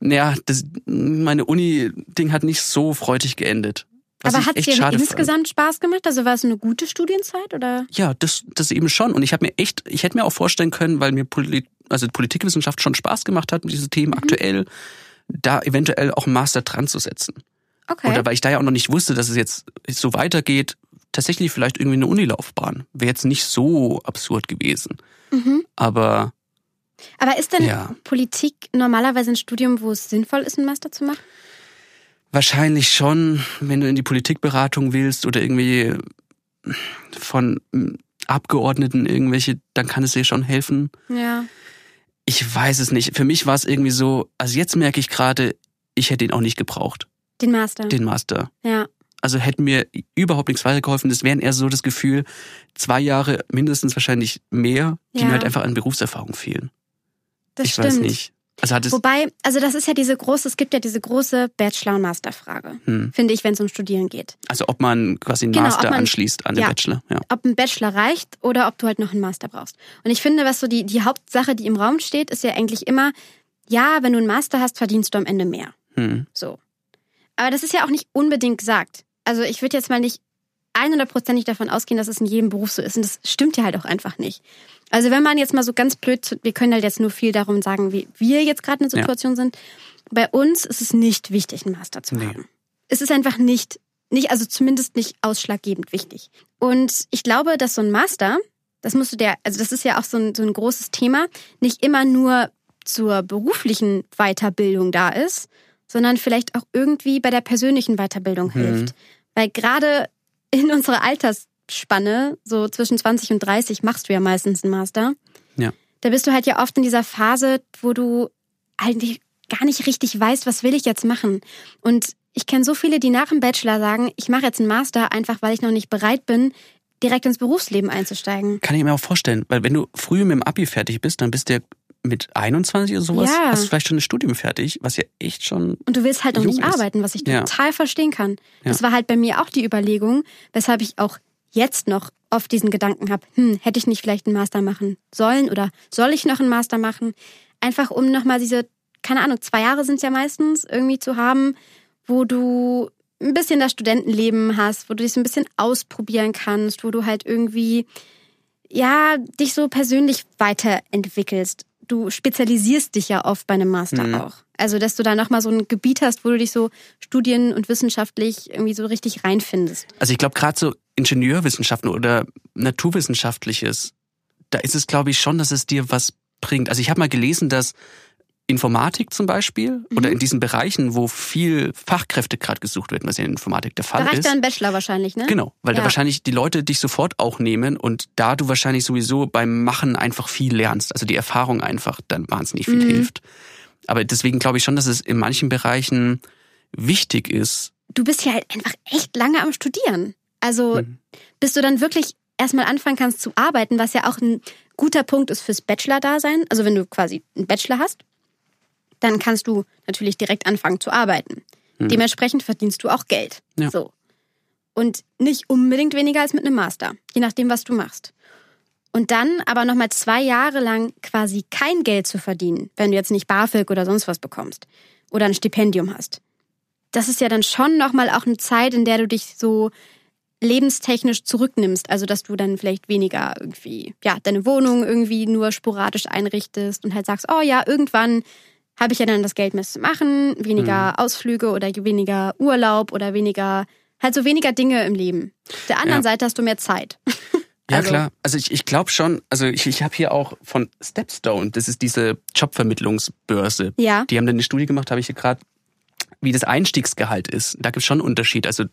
naja, das, meine Uni-Ding hat nicht so freudig geendet. Was Aber hat es dir insgesamt fand. Spaß gemacht? Also war es eine gute Studienzeit oder? Ja, das, das eben schon. Und ich habe mir echt, ich hätte mir auch vorstellen können, weil mir Polit, also Politikwissenschaft schon Spaß gemacht hat, diese Themen mhm. aktuell, da eventuell auch einen Master dran zu setzen. Okay. Oder weil ich da ja auch noch nicht wusste, dass es jetzt so weitergeht, tatsächlich vielleicht irgendwie eine Unilaufbahn. Wäre jetzt nicht so absurd gewesen. Mhm. Aber. Aber ist denn ja. Politik normalerweise ein Studium, wo es sinnvoll ist, einen Master zu machen? Wahrscheinlich schon, wenn du in die Politikberatung willst oder irgendwie von Abgeordneten irgendwelche, dann kann es dir schon helfen. Ja. Ich weiß es nicht. Für mich war es irgendwie so, also jetzt merke ich gerade, ich hätte ihn auch nicht gebraucht. Den Master. Den Master. Ja. Also hätte mir überhaupt nichts weitergeholfen. Das wären eher so das Gefühl, zwei Jahre mindestens wahrscheinlich mehr, die ja. mir halt einfach an Berufserfahrung fehlen. Das ich stimmt. weiß nicht. Also hat es Wobei, also das ist ja diese große, es gibt ja diese große Bachelor- und Masterfrage, hm. finde ich, wenn es um Studieren geht. Also ob man quasi einen genau, Master man, anschließt an den ja, Bachelor. Ja. Ob ein Bachelor reicht oder ob du halt noch einen Master brauchst. Und ich finde, was so die, die Hauptsache, die im Raum steht, ist ja eigentlich immer, ja, wenn du einen Master hast, verdienst du am Ende mehr. Hm. So. Aber das ist ja auch nicht unbedingt gesagt. Also ich würde jetzt mal nicht 100%ig davon ausgehen, dass es in jedem Beruf so ist. Und das stimmt ja halt auch einfach nicht. Also wenn man jetzt mal so ganz blöd, wir können halt jetzt nur viel darum sagen, wie wir jetzt gerade in der Situation ja. sind. Bei uns ist es nicht wichtig, einen Master zu nee. haben. Es ist einfach nicht, nicht, also zumindest nicht ausschlaggebend wichtig. Und ich glaube, dass so ein Master, das musst du dir, also das ist ja auch so ein, so ein großes Thema, nicht immer nur zur beruflichen Weiterbildung da ist, sondern vielleicht auch irgendwie bei der persönlichen Weiterbildung mhm. hilft. Weil gerade in unserer Altersspanne, so zwischen 20 und 30, machst du ja meistens einen Master. Ja. Da bist du halt ja oft in dieser Phase, wo du eigentlich gar nicht richtig weißt, was will ich jetzt machen. Und ich kenne so viele, die nach dem Bachelor sagen, ich mache jetzt einen Master, einfach weil ich noch nicht bereit bin, direkt ins Berufsleben einzusteigen. Kann ich mir auch vorstellen, weil wenn du früh mit dem Abi fertig bist, dann bist du ja mit 21 oder sowas, ja. hast du vielleicht schon ein Studium fertig, was ja echt schon. Und du willst halt noch nicht ist. arbeiten, was ich ja. total verstehen kann. Das war halt bei mir auch die Überlegung, weshalb ich auch jetzt noch oft diesen Gedanken habe, hm, hätte ich nicht vielleicht einen Master machen sollen oder soll ich noch einen Master machen? Einfach um nochmal diese, keine Ahnung, zwei Jahre sind es ja meistens, irgendwie zu haben, wo du ein bisschen das Studentenleben hast, wo du dich so ein bisschen ausprobieren kannst, wo du halt irgendwie, ja, dich so persönlich weiterentwickelst du spezialisierst dich ja oft bei einem Master mhm. auch. Also, dass du da nochmal so ein Gebiet hast, wo du dich so studien- und wissenschaftlich irgendwie so richtig reinfindest. Also ich glaube, gerade so Ingenieurwissenschaften oder Naturwissenschaftliches, da ist es, glaube ich, schon, dass es dir was bringt. Also ich habe mal gelesen, dass Informatik zum Beispiel mhm. oder in diesen Bereichen, wo viel Fachkräfte gerade gesucht werden, was ja in Informatik der Fall da reicht ist. Da ein Bachelor wahrscheinlich, ne? Genau, weil ja. da wahrscheinlich die Leute dich sofort auch nehmen und da du wahrscheinlich sowieso beim Machen einfach viel lernst, also die Erfahrung einfach dann wahnsinnig viel mhm. hilft. Aber deswegen glaube ich schon, dass es in manchen Bereichen wichtig ist. Du bist ja halt einfach echt lange am Studieren. Also mhm. bis du dann wirklich erstmal anfangen kannst zu arbeiten, was ja auch ein guter Punkt ist fürs Bachelor-Dasein. Also wenn du quasi einen Bachelor hast, dann kannst du natürlich direkt anfangen zu arbeiten. Mhm. Dementsprechend verdienst du auch Geld. Ja. So. Und nicht unbedingt weniger als mit einem Master, je nachdem, was du machst. und dann aber nochmal zwei Jahre lang quasi kein Geld zu verdienen, wenn du jetzt nicht BAföG oder sonst was bekommst oder ein Stipendium hast. Das ist ja dann schon nochmal auch eine Zeit, in der du dich so lebenstechnisch zurücknimmst. Also, dass du dann vielleicht weniger irgendwie, ja, deine Wohnung irgendwie nur sporadisch einrichtest und halt sagst, oh ja, irgendwann habe ich ja dann das Geld mehr zu machen, weniger mhm. Ausflüge oder weniger Urlaub oder weniger, halt so weniger Dinge im Leben. Auf der anderen ja. Seite hast du mehr Zeit. Ja, also, klar. Also ich, ich glaube schon, also ich, ich habe hier auch von Stepstone, das ist diese Jobvermittlungsbörse. Ja. Die haben dann eine Studie gemacht, habe ich hier gerade, wie das Einstiegsgehalt ist. Da gibt es schon einen Unterschied. Also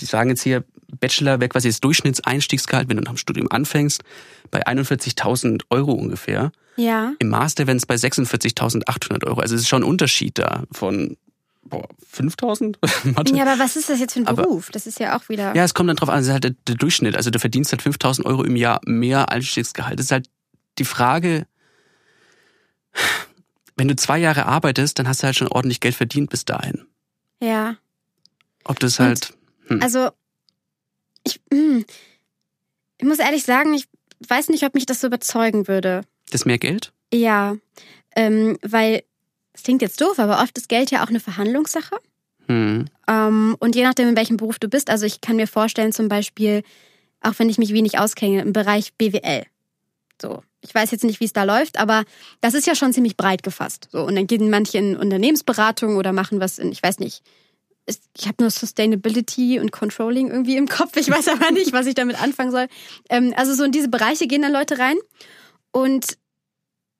die sagen jetzt hier, Bachelor wäre quasi das Durchschnittseinstiegsgehalt, wenn du nach dem Studium anfängst, bei 41.000 Euro ungefähr. Ja. Im Master wären es bei 46.800 Euro. Also es ist schon ein Unterschied da von boah, 5000? ja, aber was ist das jetzt für ein Beruf? Aber, das ist ja auch wieder. Ja, es kommt dann drauf an, das ist halt der, der Durchschnitt. Also du verdienst halt 5000 Euro im Jahr mehr Einstiegsgehalt. Das ist halt die Frage, wenn du zwei Jahre arbeitest, dann hast du halt schon ordentlich Geld verdient bis dahin. Ja. Ob das halt. Hm. Also, ich, hm, ich muss ehrlich sagen, ich weiß nicht, ob mich das so überzeugen würde. Das mehr Geld? Ja. Ähm, weil es klingt jetzt doof, aber oft ist Geld ja auch eine Verhandlungssache. Mhm. Ähm, und je nachdem, in welchem Beruf du bist, also ich kann mir vorstellen, zum Beispiel, auch wenn ich mich wenig auskenne, im Bereich BWL. So, ich weiß jetzt nicht, wie es da läuft, aber das ist ja schon ziemlich breit gefasst. So, und dann gehen manche in Unternehmensberatung oder machen was in, ich weiß nicht, ich habe nur Sustainability und Controlling irgendwie im Kopf. Ich weiß aber nicht, was ich damit anfangen soll. Ähm, also so in diese Bereiche gehen dann Leute rein. Und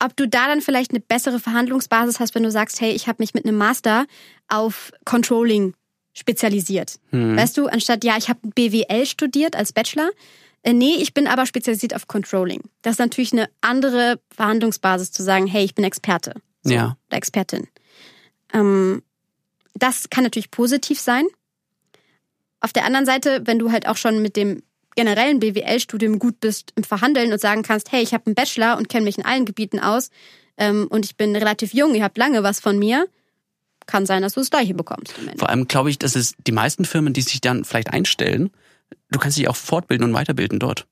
ob du da dann vielleicht eine bessere Verhandlungsbasis hast, wenn du sagst, hey, ich habe mich mit einem Master auf Controlling spezialisiert. Hm. Weißt du, anstatt, ja, ich habe BWL studiert als Bachelor. Äh, nee, ich bin aber spezialisiert auf Controlling. Das ist natürlich eine andere Verhandlungsbasis zu sagen, hey, ich bin Experte. So, ja. Oder Expertin. Ähm, das kann natürlich positiv sein. Auf der anderen Seite, wenn du halt auch schon mit dem generellen BWL-Studium gut bist im Verhandeln und sagen kannst, hey, ich habe einen Bachelor und kenne mich in allen Gebieten aus ähm, und ich bin relativ jung, ihr habt lange was von mir, kann sein, dass du das gleiche bekommst. Vor allem glaube ich, dass es die meisten Firmen, die sich dann vielleicht einstellen, du kannst dich auch fortbilden und weiterbilden dort.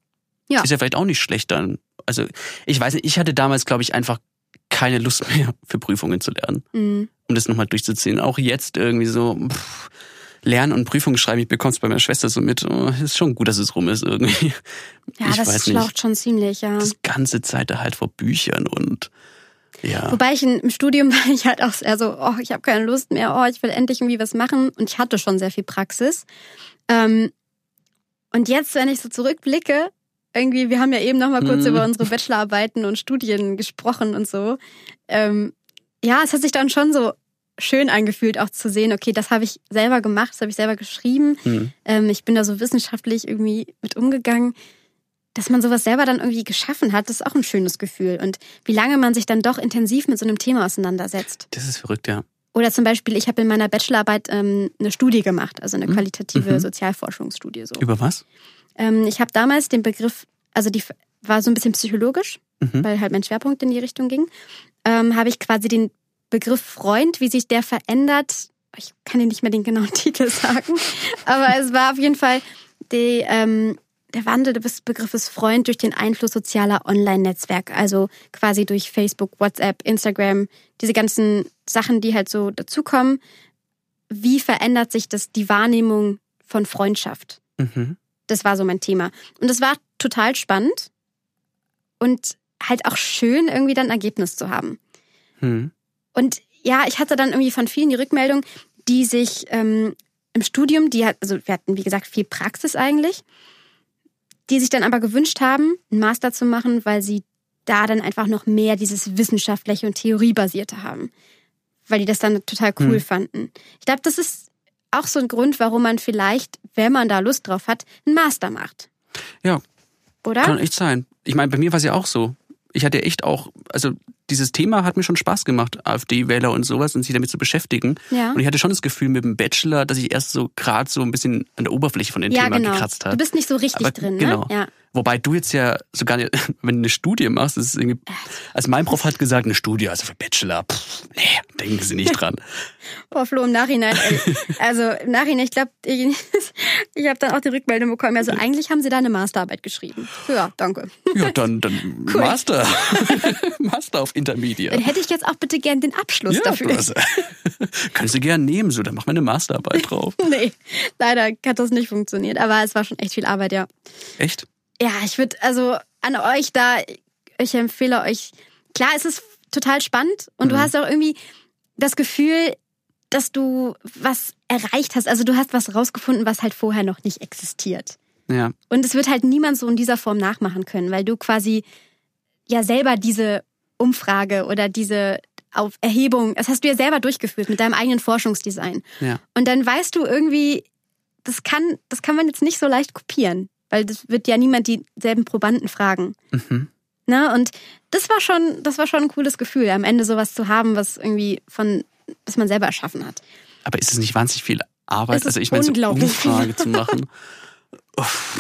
Ja. Ist ja vielleicht auch nicht schlecht dann. Also ich weiß nicht, ich hatte damals, glaube ich, einfach keine Lust mehr für Prüfungen zu lernen, mhm. um das nochmal durchzuziehen. Auch jetzt irgendwie so, pff, Lernen und Prüfungen schreiben, ich bekomme es bei meiner Schwester so mit. Oh, ist schon gut, dass es rum ist irgendwie. Ja, ich das schlaucht schon ziemlich, ja. Das ganze Zeit da halt vor Büchern und ja. Wobei ich im Studium war ich halt auch so, oh, ich habe keine Lust mehr, oh, ich will endlich irgendwie was machen. Und ich hatte schon sehr viel Praxis. Ähm, und jetzt, wenn ich so zurückblicke, irgendwie, wir haben ja eben noch mal kurz hm. über unsere Bachelorarbeiten und Studien gesprochen und so. Ähm, ja, es hat sich dann schon so schön angefühlt, auch zu sehen, okay, das habe ich selber gemacht, das habe ich selber geschrieben. Mhm. Ähm, ich bin da so wissenschaftlich irgendwie mit umgegangen. Dass man sowas selber dann irgendwie geschaffen hat, das ist auch ein schönes Gefühl. Und wie lange man sich dann doch intensiv mit so einem Thema auseinandersetzt. Das ist verrückt, ja. Oder zum Beispiel, ich habe in meiner Bachelorarbeit ähm, eine Studie gemacht, also eine mhm. qualitative mhm. Sozialforschungsstudie. So. Über was? Ähm, ich habe damals den Begriff, also die war so ein bisschen psychologisch, mhm. weil halt mein Schwerpunkt in die Richtung ging, ähm, habe ich quasi den Begriff Freund, wie sich der verändert. Ich kann dir nicht mehr den genauen Titel sagen, aber es war auf jeden Fall die, ähm, der Wandel des Begriffes Freund durch den Einfluss sozialer Online-Netzwerke, also quasi durch Facebook, WhatsApp, Instagram, diese ganzen Sachen, die halt so dazukommen. Wie verändert sich das die Wahrnehmung von Freundschaft? Mhm. Das war so mein Thema. Und es war total spannend und halt auch schön, irgendwie dann ein Ergebnis zu haben. Mhm. Und ja, ich hatte dann irgendwie von vielen die Rückmeldung, die sich ähm, im Studium, die hat, also wir hatten wie gesagt viel Praxis eigentlich, die sich dann aber gewünscht haben, einen Master zu machen, weil sie da dann einfach noch mehr dieses wissenschaftliche und theoriebasierte haben, weil die das dann total cool hm. fanden. Ich glaube, das ist auch so ein Grund, warum man vielleicht, wenn man da Lust drauf hat, einen Master macht. Ja. Oder? Kann echt sein. Ich meine, bei mir war es ja auch so. Ich hatte echt auch, also dieses Thema hat mir schon Spaß gemacht, AfD-Wähler und sowas und sich damit zu beschäftigen. Ja. Und ich hatte schon das Gefühl mit dem Bachelor, dass ich erst so gerade so ein bisschen an der Oberfläche von dem ja, Thema genau. gekratzt habe. Du bist nicht so richtig Aber, drin, genau. ne? Ja. Wobei du jetzt ja sogar, wenn du eine Studie machst, das ist irgendwie, also mein Prof hat gesagt, eine Studie, also für Bachelor, pff, nee, denken Sie nicht dran. Boah, Flo, im Nachhinein, also im Nachhinein, ich glaube, ich, ich habe dann auch die Rückmeldung bekommen, also eigentlich haben sie da eine Masterarbeit geschrieben. Ja, danke. Ja, dann, dann Master. Master auf Intermediate. Dann hätte ich jetzt auch bitte gern den Abschluss Ja, dafür. also, können Sie gern nehmen, so, dann machen wir eine Masterarbeit drauf. Nee, leider hat das nicht funktioniert, aber es war schon echt viel Arbeit, ja. Echt? Ja, ich würde also an euch da, ich empfehle euch, klar, es ist total spannend und du hast auch irgendwie das Gefühl, dass du was erreicht hast. Also du hast was rausgefunden, was halt vorher noch nicht existiert. Ja. Und es wird halt niemand so in dieser Form nachmachen können, weil du quasi ja selber diese Umfrage oder diese auf Erhebung, das hast du ja selber durchgeführt mit deinem eigenen Forschungsdesign. Ja. Und dann weißt du irgendwie, das kann, das kann man jetzt nicht so leicht kopieren, weil das wird ja niemand dieselben Probanden fragen. Mhm. Ne? Und das war schon, das war schon ein cooles Gefühl, am Ende sowas zu haben, was irgendwie von, was man selber erschaffen hat. Aber ist es nicht wahnsinnig viel Arbeit? Also ich meine, so unglaublich Umfrage zu machen. Uff,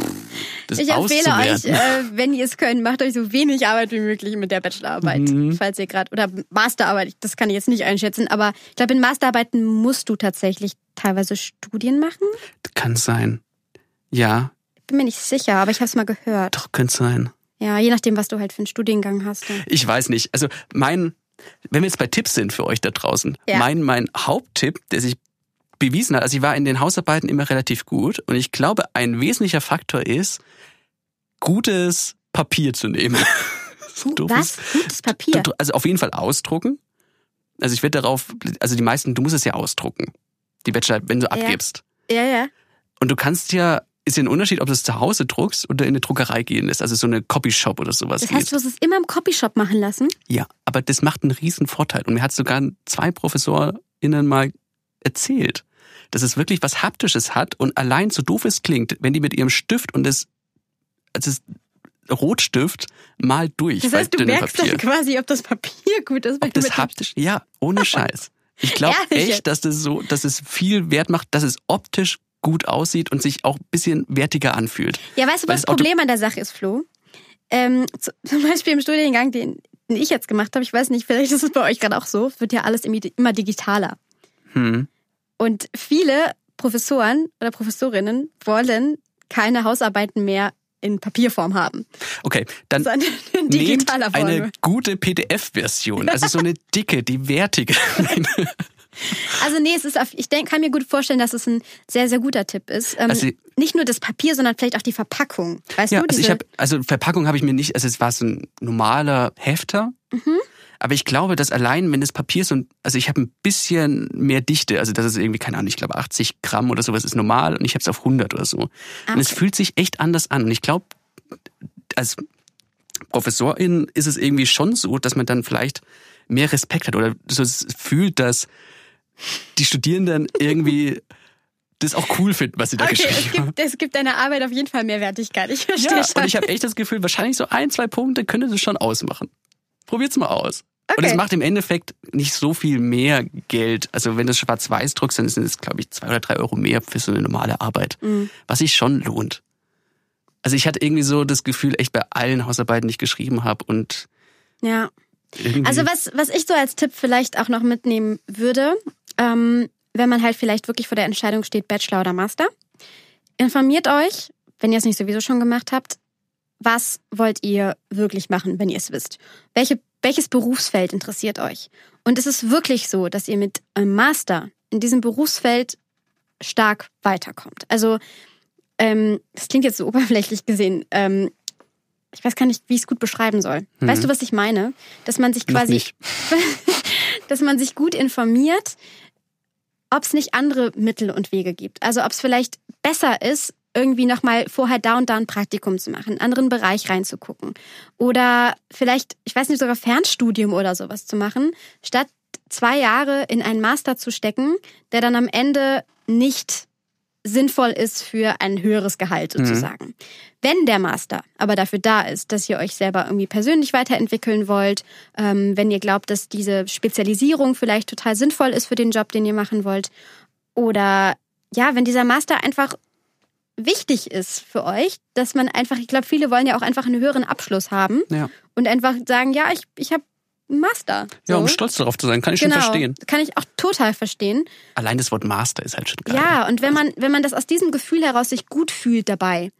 Ich empfehle euch, äh, wenn ihr es könnt, macht euch so wenig Arbeit wie möglich mit der Bachelorarbeit, Mhm. falls ihr gerade oder Masterarbeit, das kann ich jetzt nicht einschätzen, aber ich glaube, in Masterarbeiten musst du tatsächlich teilweise Studien machen. Kann sein. Ja, Bin mir nicht sicher, aber ich habe es mal gehört. doch, könnte sein. Ja, je nachdem, was du halt für einen Studiengang hast. Ja. Ich weiß nicht. Also mein, wenn wir jetzt bei Tipps sind für euch da draußen, Ja. mein, mein Haupttipp, der sich bewiesen hat, also ich war in den Hausarbeiten immer relativ gut und ich glaube, ein wesentlicher Faktor ist, gutes Papier zu nehmen. So Was? Gutes Papier. Also auf jeden Fall ausdrucken. Also ich werde darauf, also die meisten, du musst es ja ausdrucken. Die Bachelor, wenn du abgibst. Ja, ja. Und du kannst ja, ist ja ein Unterschied, ob du es zu Hause druckst oder in eine Druckerei gehen lässt, also so eine Copyshop oder sowas. Das heißt, du musst es immer im Copyshop machen lassen. Ja, aber das macht einen riesen Vorteil. Und mir hat sogar zwei ProfessorInnen mal erzählt, dass es wirklich was Haptisches hat und allein so doof es klingt, wenn die mit ihrem Stift und das, also das Rotstift mal durch Das heißt, du merkst Papier. dann quasi, ob das Papier gut ist. wenn Ob du das haptisch, ja, ohne Scheiß. Ich glaube echt, dass das so, dass es viel Wert macht, dass es optisch gut aussieht und sich auch ein bisschen wertiger anfühlt. Ja, weißt du, was das Problem an der Sache ist, Flo? Ähm, zu- zum Beispiel im Studiengang, den, den ich jetzt gemacht habe, ich weiß nicht, vielleicht ist es bei euch gerade auch so, wird ja alles immer digitaler. Hm. Und viele Professoren oder Professorinnen wollen keine Hausarbeiten mehr in Papierform haben, Okay, dann nehmt eine gute PDF-Version, also so eine dicke, die wertige. Also nee, es ist auf, ich denk, kann mir gut vorstellen, dass es ein sehr, sehr guter Tipp ist. Ähm, Also- nicht nur das Papier, sondern vielleicht auch die Verpackung. Weißt ja, du, also ich habe, also Verpackung habe ich mir nicht, also es war so ein normaler Hefter. Mhm. Aber ich glaube, dass allein, wenn das Papier so, also ich habe ein bisschen mehr Dichte, also das ist irgendwie, keine Ahnung, ich glaube 80 Gramm oder sowas ist normal und ich habe es auf 100 oder so. Ah, Und es okay. fühlt sich echt anders an. Und ich glaube, als Professorin ist es irgendwie schon so, dass man dann vielleicht mehr Respekt hat oder so fühlt, dass die Studierenden irgendwie das auch cool finden, was sie da Okay, geschrieben es haben. gibt, es gibt deiner Arbeit auf jeden Fall mehr Wertigkeit. Ich verstehe Ja, schon. und ich habe echt das Gefühl, wahrscheinlich so ein, zwei Punkte könnte das schon ausmachen. Probiert's mal aus. Und Okay. es macht im Endeffekt nicht so viel mehr Geld. Also wenn du es schwarz-weiß druckst, dann sind es, glaube ich, zwei oder drei Euro mehr für so eine normale Arbeit. Mhm. Was sich schon lohnt. Also ich hatte irgendwie so das Gefühl, echt bei allen Hausarbeiten, die ich geschrieben habe und ja. Also was, was ich so als Tipp vielleicht auch noch mitnehmen würde, ähm, wenn man halt vielleicht wirklich vor der Entscheidung steht, Bachelor oder Master, informiert euch, wenn ihr es nicht sowieso schon gemacht habt, was wollt ihr wirklich machen, wenn ihr es wisst? Welche, welches Berufsfeld interessiert euch? Und es ist wirklich so, dass ihr mit einem Master in diesem Berufsfeld stark weiterkommt. Also, ähm, das klingt jetzt so oberflächlich gesehen. Ähm, ich weiß gar nicht, wie ich es gut beschreiben soll. Weißt du, was ich meine? Dass man sich quasi, dass man sich gut informiert, ob es nicht andere Mittel und Wege gibt. Also ob es vielleicht besser ist, irgendwie nochmal vorher da und da ein Praktikum zu machen, einen anderen Bereich reinzugucken. Oder vielleicht, ich weiß nicht, sogar Fernstudium oder sowas zu machen, statt zwei Jahre in einen Master zu stecken, der dann am Ende nicht sinnvoll ist für ein höheres Gehalt sozusagen. Wenn der Master aber dafür da ist, dass ihr euch selber irgendwie persönlich weiterentwickeln wollt, ähm, wenn ihr glaubt, dass diese Spezialisierung vielleicht total sinnvoll ist für den Job, den ihr machen wollt, oder ja, wenn dieser Master einfach wichtig ist für euch, dass man einfach, ich glaube, viele wollen ja auch einfach einen höheren Abschluss haben Ja. und einfach sagen, ja, ich, ich habe Master. Ja, So. um stolz darauf zu sein, kann ich genau. schon verstehen. Kann ich auch total verstehen. Allein das Wort Master ist halt schon geil. Ja, und wenn man, wenn man das aus diesem Gefühl heraus sich gut fühlt dabei,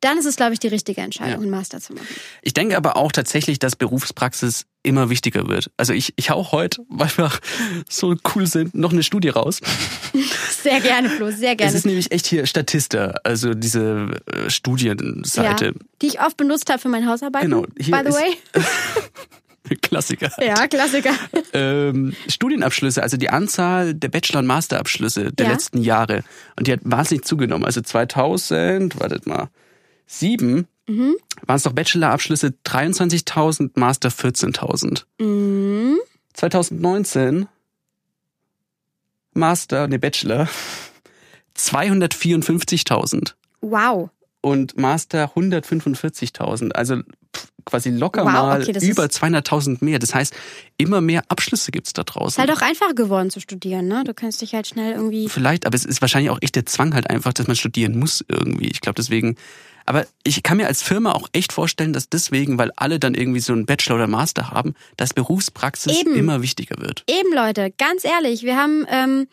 dann ist es, glaube ich, die richtige Entscheidung, Ja. einen Master zu machen. Ich denke aber auch tatsächlich, dass Berufspraxis immer wichtiger wird. Also ich, ich hau heute, weil wir so cool sind, noch eine Studie raus. Sehr gerne, Flo, sehr Es gerne. ist nämlich echt hier Statista, also diese äh, Studienseite. Ja, die ich oft benutzt habe für mein Hausarbeiten, Genau, hier by the way. Klassiker. Ja, Klassiker. ähm, Studienabschlüsse, also die Anzahl der Bachelor- und Masterabschlüsse der Ja. letzten Jahre. Und die hat wahnsinnig zugenommen. Also 2000, wartet mal, sieben Mhm. waren es doch Bachelorabschlüsse 23.000, Master 14.000. Mhm. 2019 Master, ne Bachelor 254.000 Wow. und Master 145.000. Also quasi locker Wow, mal okay, über ist- 200.000 mehr. Das heißt, immer mehr Abschlüsse gibt's da Ist draußen. halt auch einfach geworden zu studieren, ne? Du kannst dich halt schnell irgendwie. Vielleicht, aber es ist wahrscheinlich auch echt der Zwang halt einfach, dass man studieren muss irgendwie. Ich glaube deswegen. Aber ich kann mir als Firma auch echt vorstellen, dass deswegen, weil alle dann irgendwie so einen Bachelor oder Master haben, dass Berufspraxis Eben. immer wichtiger wird. Eben, Leute, ganz ehrlich, wir haben ähm,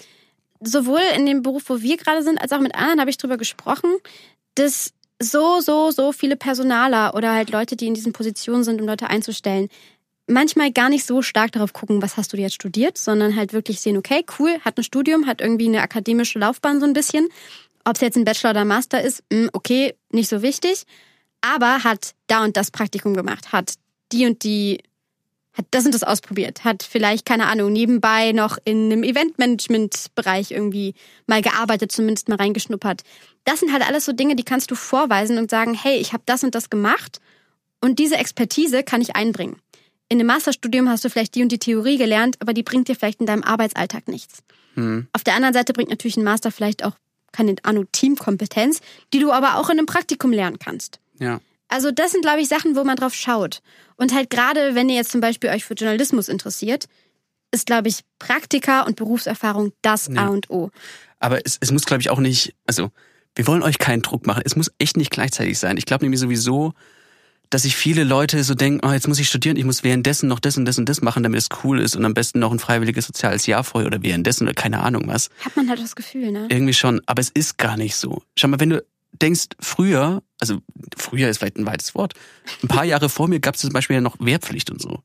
sowohl in dem Beruf, wo wir gerade sind, als auch mit anderen habe ich drüber gesprochen, dass so, so, so viele Personaler oder halt Leute, die in diesen Positionen sind, um Leute einzustellen, manchmal gar nicht so stark darauf gucken, was hast du jetzt studiert, sondern halt wirklich sehen, okay, cool, hat ein Studium, hat irgendwie eine akademische Laufbahn so ein bisschen. Ob es jetzt ein Bachelor oder Master ist, mh, okay, nicht so wichtig. Aber hat da und das Praktikum gemacht, hat die und die hat das und das ausprobiert, hat vielleicht, keine Ahnung, nebenbei noch in einem Eventmanagement-Bereich irgendwie mal gearbeitet, zumindest mal reingeschnuppert. Das sind halt alles so Dinge, die kannst du vorweisen und sagen, hey, ich habe das und das gemacht und diese Expertise kann ich einbringen. In einem Masterstudium hast du vielleicht die und die Theorie gelernt, aber die bringt dir vielleicht in deinem Arbeitsalltag nichts. Hm. Auf der anderen Seite bringt natürlich ein Master vielleicht auch, keine Ahnung, Teamkompetenz, die du aber auch in einem Praktikum lernen kannst. Ja. Also das sind, glaube ich, Sachen, wo man drauf schaut. Und halt gerade, wenn ihr jetzt zum Beispiel euch für Journalismus interessiert, ist, glaube ich, Praktika und Berufserfahrung das Ja. A und O. Aber es, es muss, glaube ich, auch nicht, also wir wollen euch keinen Druck machen. Es muss echt nicht gleichzeitig sein. Ich glaube nämlich sowieso, dass sich viele Leute so denken, oh, jetzt muss ich studieren, ich muss währenddessen noch das und das und das machen, damit es cool ist und am besten noch ein freiwilliges soziales Jahr vorher oder währenddessen oder keine Ahnung was. Hat man halt das Gefühl, ne? Irgendwie schon, aber es ist gar nicht so. Schau mal, wenn du denkst, früher, also früher ist vielleicht ein weites Wort, ein paar Jahre vor mir gab es zum Beispiel ja noch Wehrpflicht und so.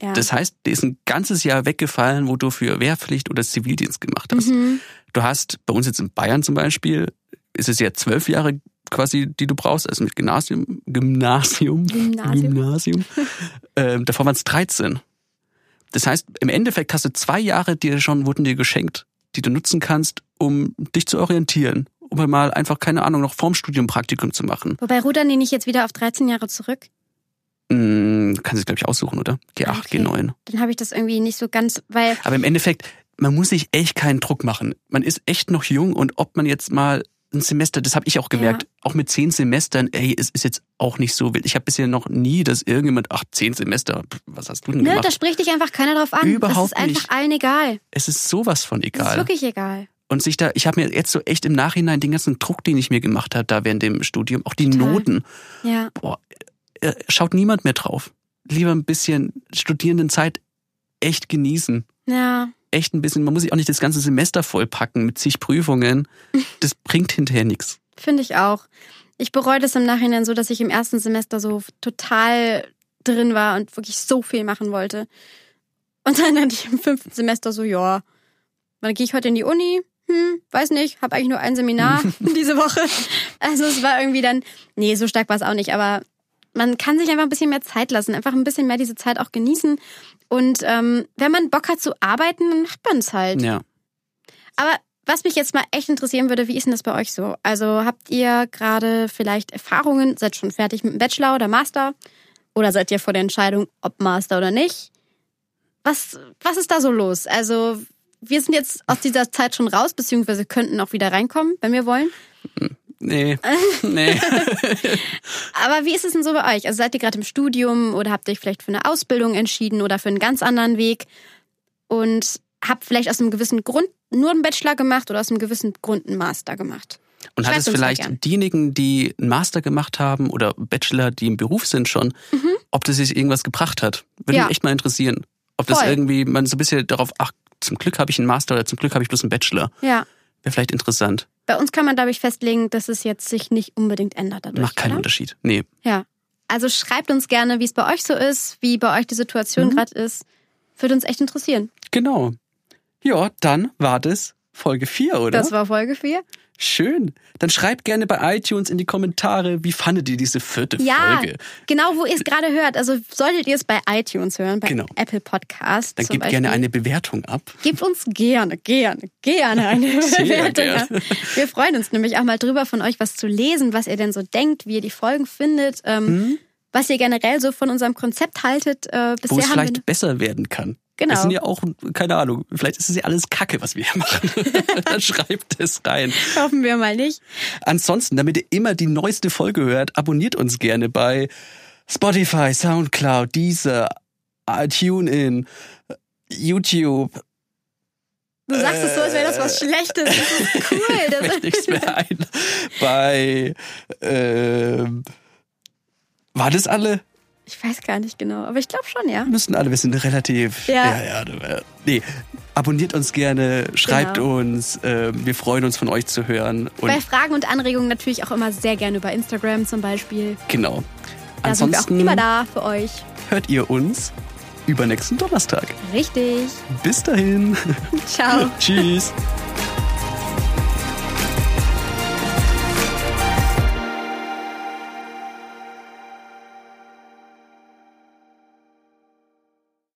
Ja. Das heißt, dir ist ein ganzes Jahr weggefallen, wo du für Wehrpflicht oder Zivildienst gemacht hast. mhm. Du hast bei uns jetzt in Bayern zum Beispiel, ist es ja zwölf Jahre quasi, die du brauchst, also mit Gymnasium, Gymnasium, Gymnasium. Gymnasium. ähm, davor waren es 13. Das heißt, im Endeffekt hast du zwei Jahre, die schon wurden dir geschenkt, die du nutzen kannst, um dich zu orientieren, um mal einfach, keine Ahnung, noch vorm Studium Praktikum zu machen. Wobei rudern die nicht jetzt wieder auf 13 Jahre zurück? Hm, kannst du, glaube ich, aussuchen, oder? G8, Okay. G9. Dann habe ich das irgendwie nicht so ganz, weil Aber im Endeffekt, man muss sich echt keinen Druck machen. Man ist echt noch jung und ob man jetzt mal ein Semester, das habe ich auch gemerkt, auch mit zehn Semestern, ey, es ist jetzt auch nicht so wild. Ich habe bisher noch nie, dass irgendjemand, ach, zehn Semester, pff, was hast du denn ne, gemacht? da spricht dich einfach keiner drauf an. Überhaupt das ist einfach nicht. allen egal. es ist sowas von Das ist egal. wirklich egal. Und sich da, ich habe mir jetzt so echt im Nachhinein den ganzen Druck, den ich mir gemacht habe, da während dem Studium, auch die Total. Noten, Ja. boah, äh, schaut niemand mehr drauf. Lieber ein bisschen Studierendenzeit echt genießen. Ja. Echt ein bisschen, man muss sich auch nicht das ganze Semester vollpacken mit zig Prüfungen. Das bringt hinterher nichts. Finde ich auch. Ich bereue das im Nachhinein so, dass ich im ersten Semester so total drin war und wirklich so viel machen wollte. Und dann hatte ich im fünften Semester so, ja, wann gehe ich heute in die Uni? Hm, weiß nicht, habe eigentlich nur ein Seminar diese Woche. Also es war irgendwie dann, nee, so stark war es auch nicht, aber man kann sich einfach ein bisschen mehr Zeit lassen, einfach ein bisschen mehr diese Zeit auch genießen. Und ähm, wenn man Bock hat zu arbeiten, dann macht man es halt. Ja. Aber was mich jetzt mal echt interessieren würde, wie ist denn das bei euch so? Also habt ihr gerade vielleicht Erfahrungen, seid schon fertig mit dem Bachelor oder Master? Oder seid ihr vor der Entscheidung, ob Master oder nicht? Was, was ist da so los? Also wir sind jetzt aus dieser Zeit schon raus, beziehungsweise könnten auch wieder reinkommen, wenn wir wollen. Nee. nee. Aber wie ist es denn so bei euch? Also seid ihr gerade im Studium oder habt ihr euch vielleicht für eine Ausbildung entschieden oder für einen ganz anderen Weg und habt vielleicht aus einem gewissen Grund nur einen Bachelor gemacht oder aus einem gewissen Grund einen Master gemacht? Und hat es vielleicht diejenigen, die einen Master gemacht haben oder Bachelor, die im Beruf sind schon, ob das sich irgendwas gebracht hat? Würde Mhm. Ja. mich echt mal interessieren. Ob das Voll. irgendwie, man so ein bisschen darauf, ach, zum Glück habe ich einen Master oder zum Glück habe ich bloß einen Bachelor. Ja. Wäre vielleicht interessant. Bei uns kann man, glaube ich, festlegen, dass es jetzt sich nicht unbedingt ändert dadurch. Macht keinen oder? Unterschied. Nee. Ja. Also schreibt uns gerne, wie es bei euch so ist, wie bei euch die Situation gerade ist. Würde uns echt interessieren. Genau. Ja, dann war das Folge 4, oder? Das war Folge 4. Schön. Dann schreibt gerne bei iTunes in die Kommentare, wie fandet ihr diese vierte Ja, Folge? genau, wo ihr es gerade hört. Also solltet ihr es bei iTunes hören, bei Genau. Apple Podcast. Dann gebt gerne Beispiel. eine Bewertung ab. Gebt uns gerne, gerne, gerne eine Sehr Bewertung. gern. ab. Wir freuen uns nämlich auch mal drüber, von euch was zu lesen, was ihr denn so denkt, wie ihr die Folgen findet, ähm, Hm? was ihr generell so von unserem Konzept haltet. Äh, bisher Wo es vielleicht wir besser werden kann. Genau. Wir sind ja auch, keine Ahnung, vielleicht ist es ja alles Kacke, was wir hier machen. Dann schreibt es rein. hoffen wir mal nicht. Ansonsten, damit ihr immer die neueste Folge hört, abonniert uns gerne bei Spotify, Soundcloud, Deezer, TuneIn, YouTube. Du sagst es so, als wäre das was Schlechtes. Das ist cool. Das fällt nichts mehr ein. Bei, ähm, war das alle? Ich weiß gar nicht genau, aber ich glaube schon, ja. Müssten alle wissen, relativ. Ja. ja, ja, nee. Abonniert uns gerne, schreibt Genau. uns. Äh, wir freuen uns von euch zu hören. Und Bei Fragen und Anregungen natürlich auch immer sehr gerne über Instagram zum Beispiel. genau. Da sind wir auch Ansonsten immer da für euch. hört ihr uns übernächsten Donnerstag. Richtig. Bis dahin. Ciao. Tschüss.